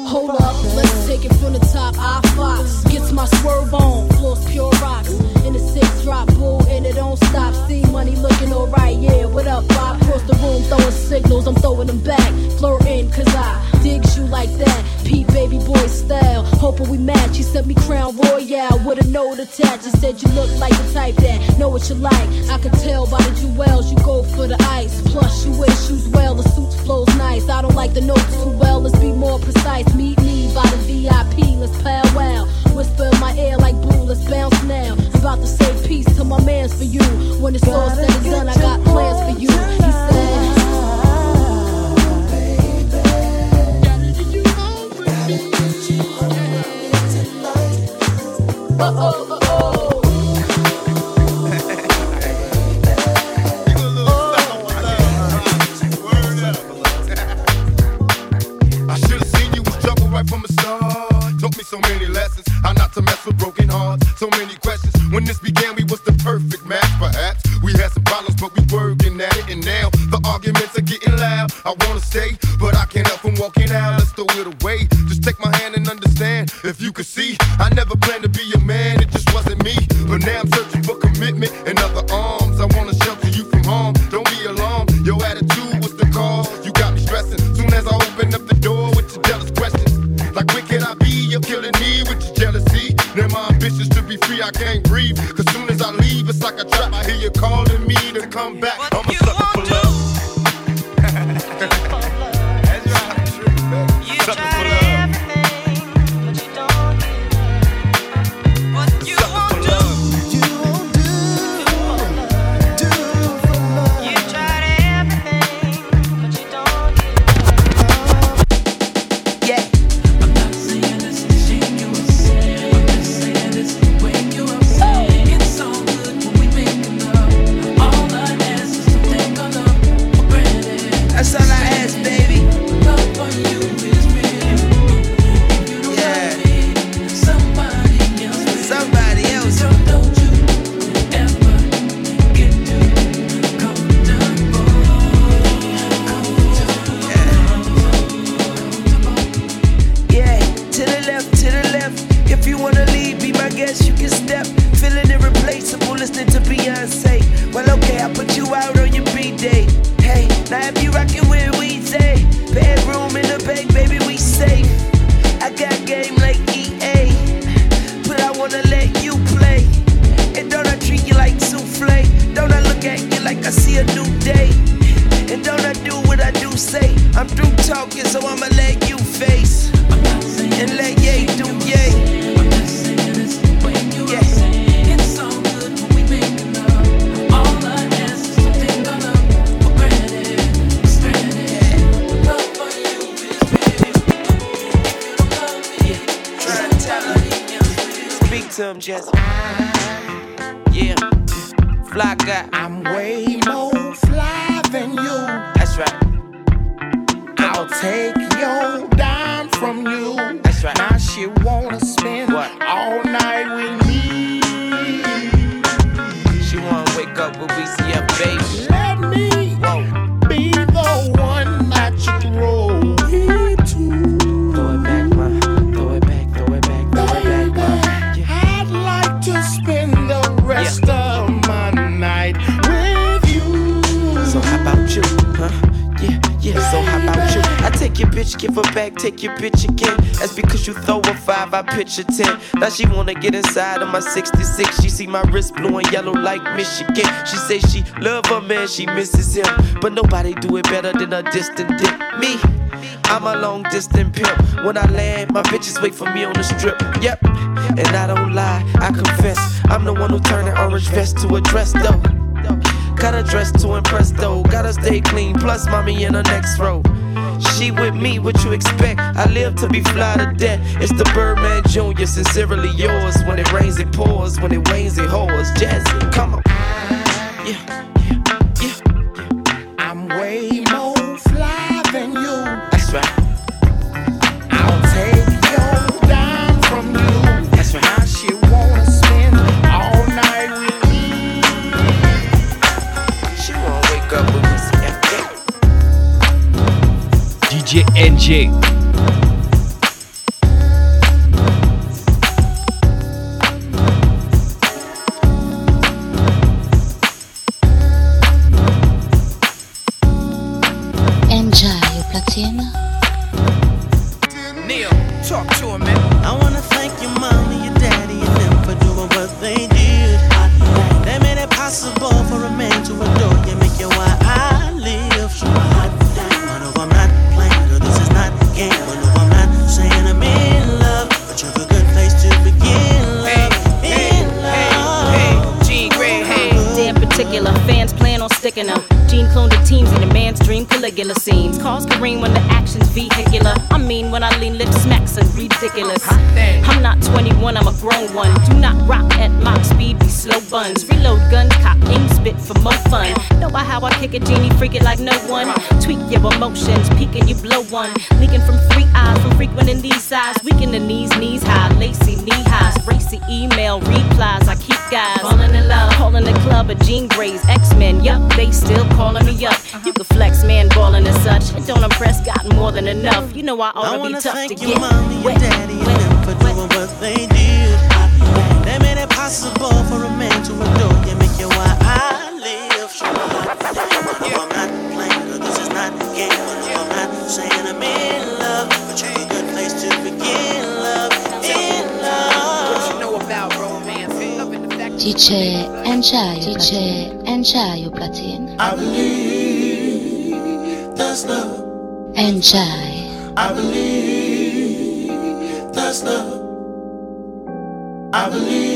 Hold up, let's take it from the top. I Fox gets my swerve on, floors pure rocks. In the six drop bull, and it don't stop. See money looking alright, yeah. What up, Bob? Across the room, throwing signals, I'm throwing them back. Flirting, cause I digs you like that. Baby boy style, hoping we match. He sent me Crown Royal with a note attached. He said you look like the type that know what you like. I can tell by the jewels, you go for the ice. Plus, you wear shoes well, the suits flows nice. I don't like the notes too well, let's be more precise. Meet me by the VIP, let's powwow. Whisper in my ear like blue, let's bounce now. I'm about to say peace to my mans for you. When it's all said and done, I got plans for you. He said. Uh-oh, uh-oh. Bitch again. That's because you throw a five, I pitch a ten. Now she wanna get inside of my 66. She see my wrist blue and yellow like Michigan. She say she love her man, she misses him. But nobody do it better than a distant dick. Me, I'm a long distance pimp. When I land, my bitches wait for me on the strip. Yep, and I don't lie, I confess. I'm the one who turned an orange vest to a dress though. Gotta dress to impress though. Gotta stay clean. Plus, mommy in the next row. She with me, what you expect? I live to be fly to death. It's the Birdman Jr., sincerely yours. When it rains, it pours. When it wanes, it whores. Jazze, come on. DJ scenes. When the action's vehicular. I mean, when I lean lips, smacks and ridiculous. I'm not 21, I'm a grown one. Do not rock at mock speed, slow buns. Reload guns, cop aim, spit for more fun. Know by how I kick a genie, freak it like no one. Tweak your emotions, peeking you blow one. Leaking from three eyes, from frequenting these sides. Weaken the knees, knees high, lacy knee highs. Racy email replies, I keep guys. Falling in love, calling the club a Jean Grey's X-Men. Yup, they still calling me up. You can flex, man, ballin' and such. It don't impress, got more than enough. You know I ought to be wanna tough to thank get your mommy, your wet. daddy, and them for doing what they did. They made it possible for a man to adore you, make you why I live. So I no, I'm not playing, girl, this is not a game. No, I'm not saying I'm in love, but you're a good place to begin love. In love. What you know about romance? Love in the fact DJ Enjoy, DJ Enjoy platine. I believe that's love. Enjoy. I believe that's love. I believe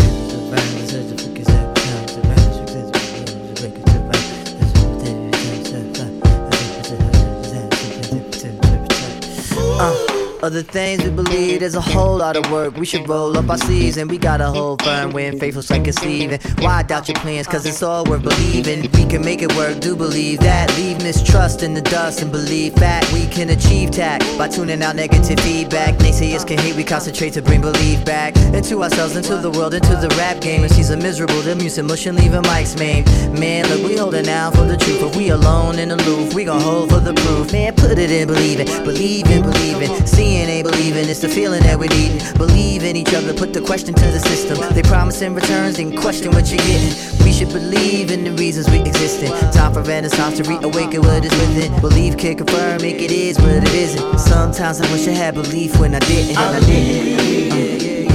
Other things we believe there's a whole lot of work. We should roll up our sleeves and we got a whole firm when faithful's like. And why doubt your plans? Cause it's all worth believing. We can make it work, do believe that. Leave mistrust in the dust and believe that we can achieve tact by tuning out negative feedback. Naysayers can hate, we concentrate to bring belief back into ourselves, into the world, into the rap game. And she's a miserable, the music mushing, leaving mics main. Man, look, we holding out for the truth. If we alone and aloof, we gon' hold for the proof. Man, put it in, believe it, believe in, believe it. See seeing ain't believing, it's the feeling that we're needing. Believe in each other, put the question to the system. They promise in returns, then question what you're getting. We should believe in the reasons we exist in. Time for renaissance to reawaken what is within. Believe can confirm, make it is what it isn't. Sometimes I wish I had belief when I didn't. I didn't.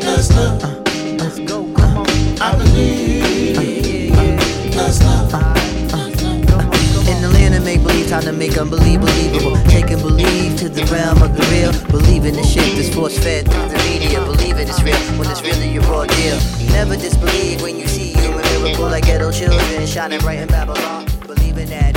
That's love. I believe. That's love. Time to make unbelieve believable. Taking believe to the realm of the real. Believe in the shit that's force fed through the media. Believe it is real when it's really your raw deal. Never disbelieve when you see human miracle like ghetto children shining bright in Babylon. Believe in that,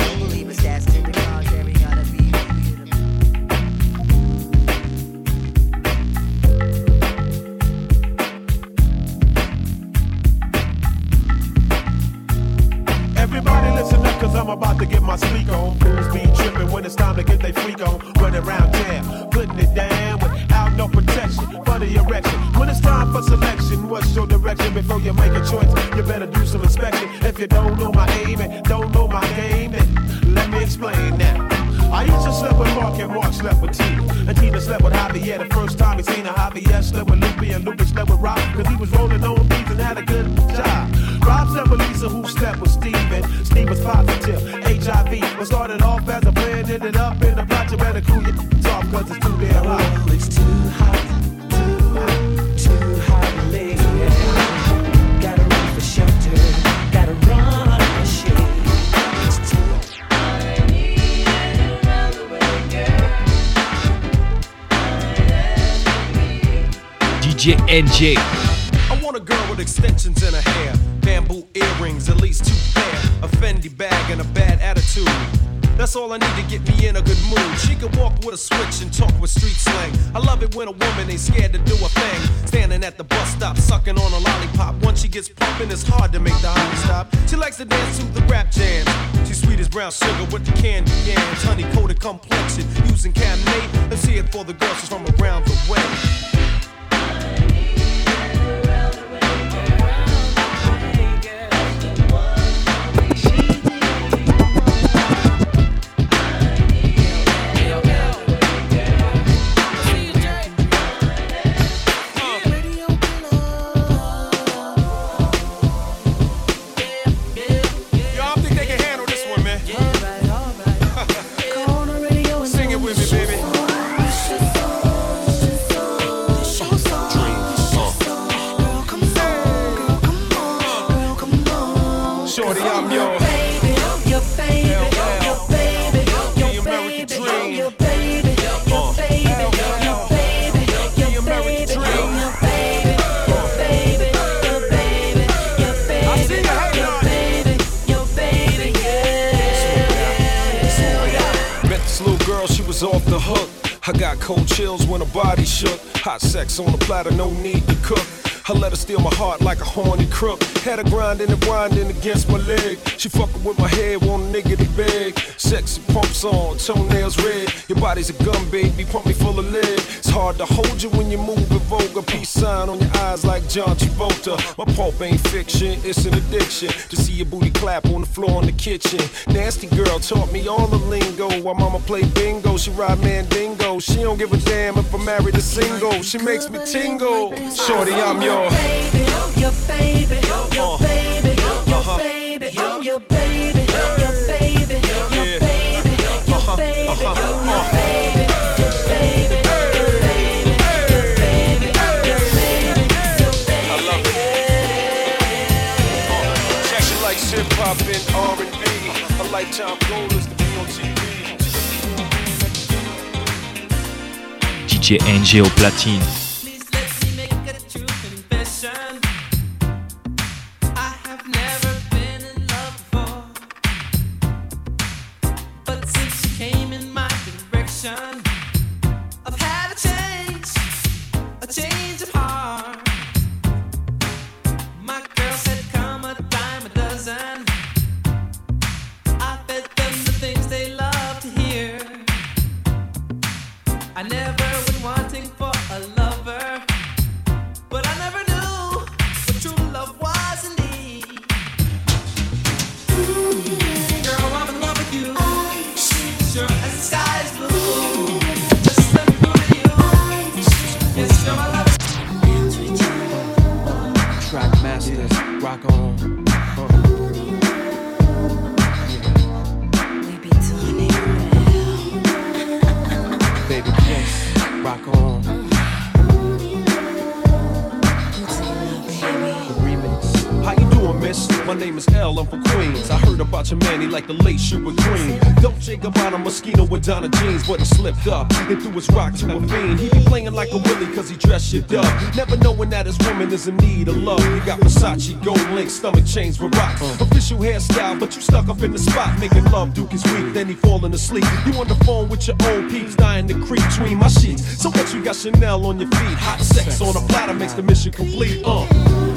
NJ. I want a girl with extensions in her hair, bamboo earrings, at least two pair, a Fendi bag, and a bad attitude. That's all I need to get me in a good mood. She can walk with a switch and talk with street slang. I love it when a woman ain't scared to do a thing. Standing at the bus stop, sucking on a lollipop. Once she gets pumping, it's hard to make the honey stop. She likes to dance to the rap jams. She's sweet as brown sugar with the candy yams. Honey coated complexion, using Cabernet. Let's hear it for the girls she's from around I got cold chills when her body shook. Hot sex on the platter, no need to cook. I let her steal my heart like a horny crook. Had her grinding and winding against my leg. She fucking with my head, want a nigga to beg. Sexy pumps on, toenails red. Your body's a gun, baby, pump me full of lead. It's hard to hold you when you move in vulgar. Peace sign on your eyes like John Travolta. My pulp ain't fiction, it's an addiction. To see your booty clap on the floor in the kitchen. Nasty girl taught me all the lingo. While mama play bingo, she ride mandingo. She don't give a damn if I'm married or single. She makes me tingle. Shorty, I'm. Your lifetime goal is. DJ Angel Platine. around a mosquito with Donna jeans, but he slipped up and threw his rock to a fiend. He be playing like a willy cause he dressed shit up. Never knowing that his woman is in need of love. He got Versace, gold link, stomach chains with rocks. Uh. Official hairstyle, but you stuck up in the spot. Making love, Duke is weak, then he falling asleep. You on the phone with your old peeps, dying to creep between my sheets. So what you got Chanel on your feet? Hot sex on a platter makes the mission complete. Uh.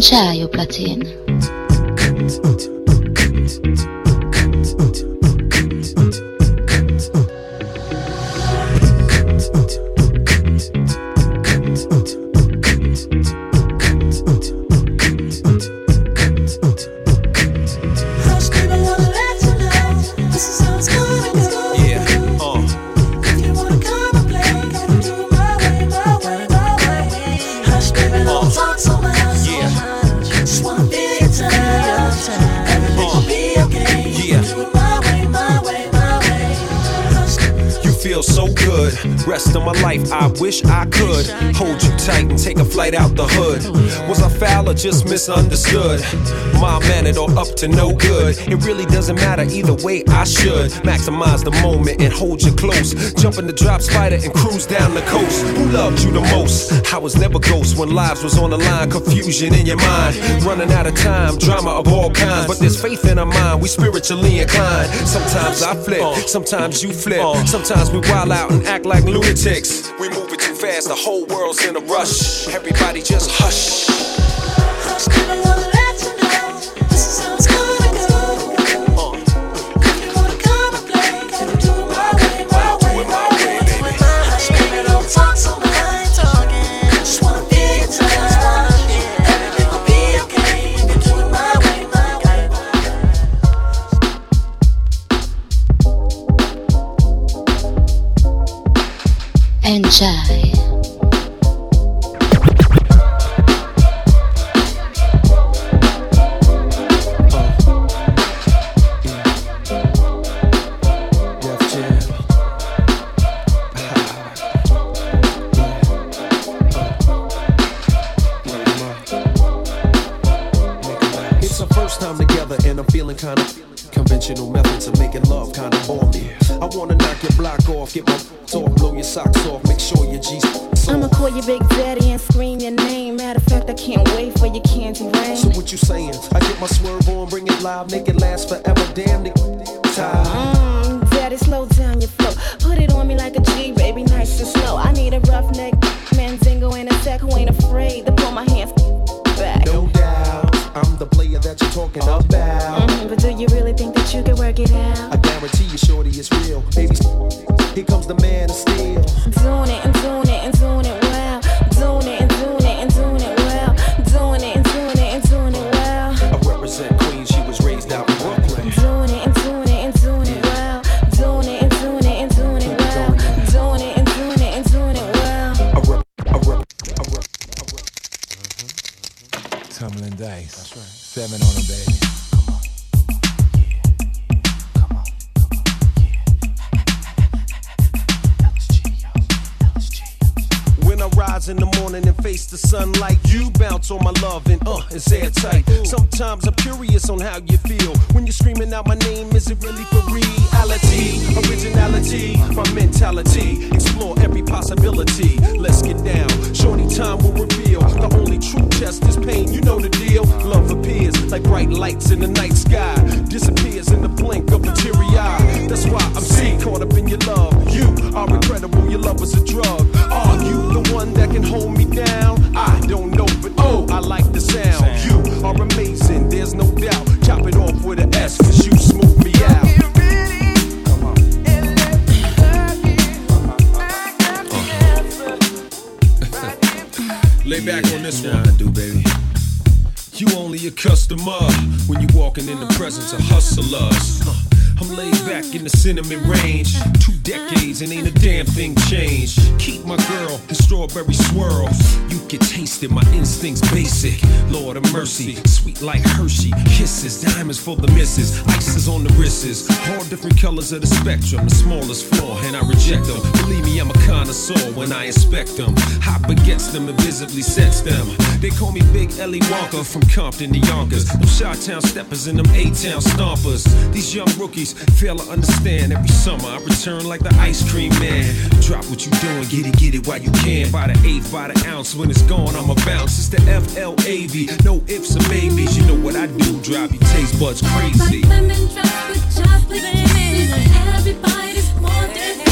Share your io. just misunderstood. My man, it all up to no good. It really doesn't matter either way, I should maximize the moment and hold you close. Jump in the drop spider and cruise down the coast. Who loved you the most? I was never ghost when lives was on the line. Confusion in your mind, running out of time, drama of all kinds. But there's faith in our mind, we spiritually inclined. Sometimes I flip, sometimes you flip, sometimes we wild out and act like lunatics. We move it too fast, the whole world's in a rush. Everybody just hush. For the misses. Ices on the wrists. All different colors of the spectrum. The smallest flaw, and I reject them. Believe me, When I inspect them. Hot begets them and visibly sets them. They call me Big Ellie Walker from Compton to Yonkers. Them Chi-Town steppers and them A-Town stompers. These young rookies fail to understand. Every summer I return like the ice cream man. Drop what you doing, get it, get it while you can. By the eighth, by the ounce. When it's gone, I'ma bounce. It's the F-L-A-V. No ifs or maybes. You know what I do. Drive your taste buds crazy. Lemon drop with chocolate kisses. Everybody's wondering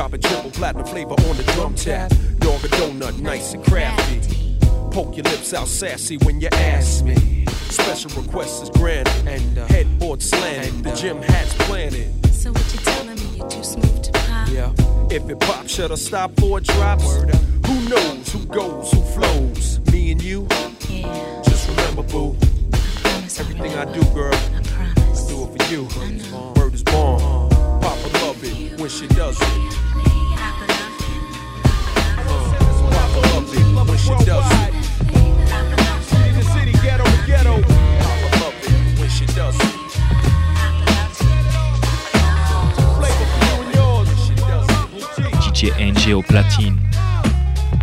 Drop a triple platinum flavor on the drum tap. Dog a donut, nice and crafty. Poke your lips out sassy when you ask me. Special request is granted. And uh, headboard slanted. The gym hat's planted. So what you telling me? You're too smooth to pop. Yeah. If it pops, should I stop for a drops? Who knows who goes, who flows? Me and you? Yeah. Just remember, boo. I Everything I do, girl, I promise. I do it for you. Word is born. Papa love it when she does it. Papa love it when she does it. Uh, city to city, ghetto to ghetto. Papa love it when she does it. Flavor for you and yours when she does it. DJ NG au platine.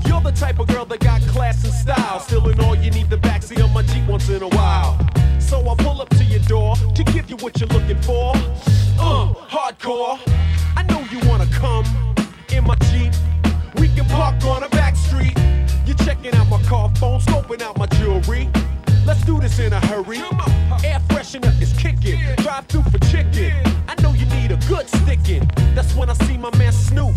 You're the type of girl that got class and style. Still in all, you need the backseat of my Jeep once in a while. So I pull up to your door to give you what you're looking for. Uh, hardcore. I know you wanna come in my Jeep. We can park on a back street. You're checking out my car phone, scoping out my jewelry. Let's do this in a hurry. Air freshener is kicking. Drive through for chicken. I know you need a good sticking. That's when I see my man Snoop.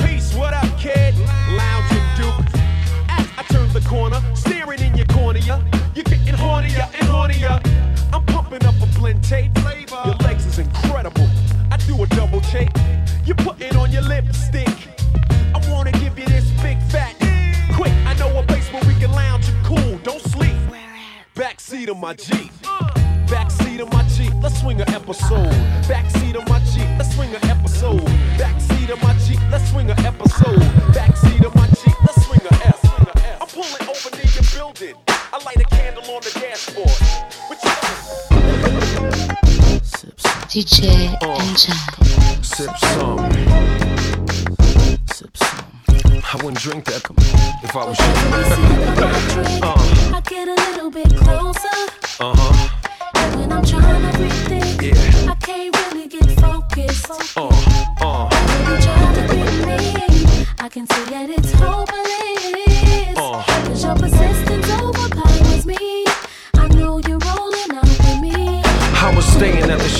Peace, what up, kid? Lounging Duke. As I turn the corner, staring in your cornea. You're getting hornier and hornier. I'm up a blend tape. Your legs is incredible. I do a double take. You're putting on your lipstick. I wanna give you this big fat. Quick, I know a place where we can lounge and cool. Don't sleep. Backseat of my Jeep. Backseat of my Jeep, let's swing an episode. Backseat of my Jeep, let's swing an episode. Backseat of my Jeep, let's swing an episode. Backseat of my Jeep, let's swing a F. I'm pulling over near your building. I light a DJ Enjoy. Sip some. Sip some. I wouldn't drink that if I was you. uh I get a little bit closer. Uh huh. And when I'm trying to rethink, Yeah. I can't really get focused. Uh uh. When you try to be me, I can see that it's hopeless.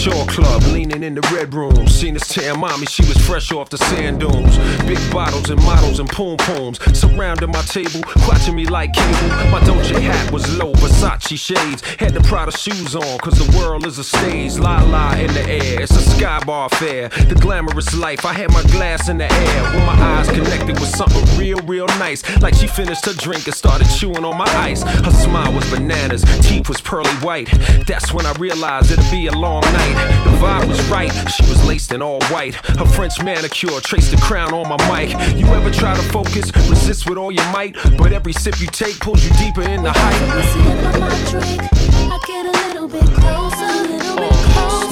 Shore Club, leaning in the red room. Seen this tan mommy, she was fresh off the sand dunes. Big bottles and models and poom pooms. Surrounding my table, watching me like cable. My Dolce hat was low, Versace shades. Had the Prada shoes on, cause the world is a stage. La la in the air, it's a sky bar fair. The glamorous life, I had my glass in the air. When my eyes connected with something real, real nice. Like she finished her drink and started chewing on my ice. Her smile was bananas, teeth was pearly white. That's when I realized it'd be a long night. The vibe was right, she was laced in all white. Her French manicure traced the crown on my mic. You ever try to focus, resist with all your might, but every sip you take pulls you deeper in the height. I get a little bit closer, a little bit oh,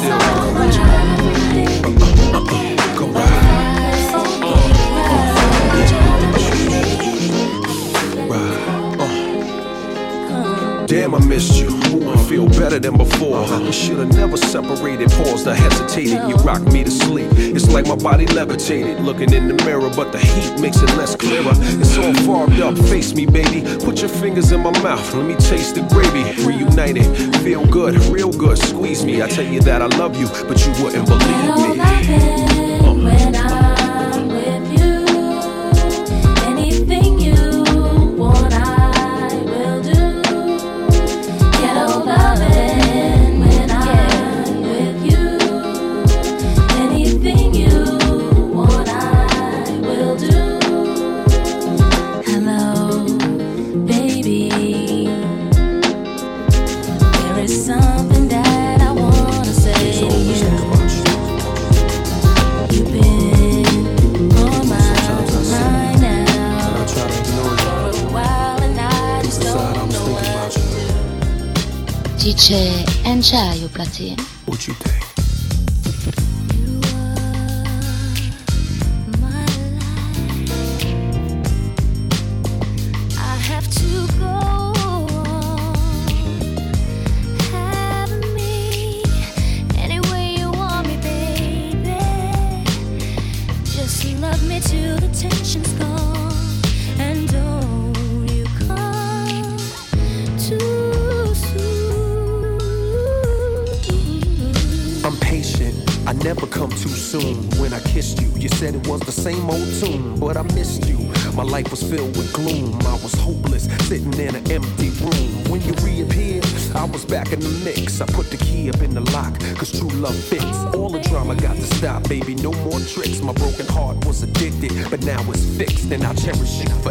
closer. Damn, I missed you. I feel better than before. You should've never separated, paused, or hesitated. You rocked me to sleep. It's like my body levitated. Looking in the mirror, but the heat makes it less clearer. It's all fogged up. Face me, baby. Put your fingers in my mouth. Let me taste the gravy. Reunited. Feel good, real good. Squeeze me. I tell you that I love you, but you wouldn't believe me. DJ Enjoy Platin. What you now it's fixed, and I'll cherish you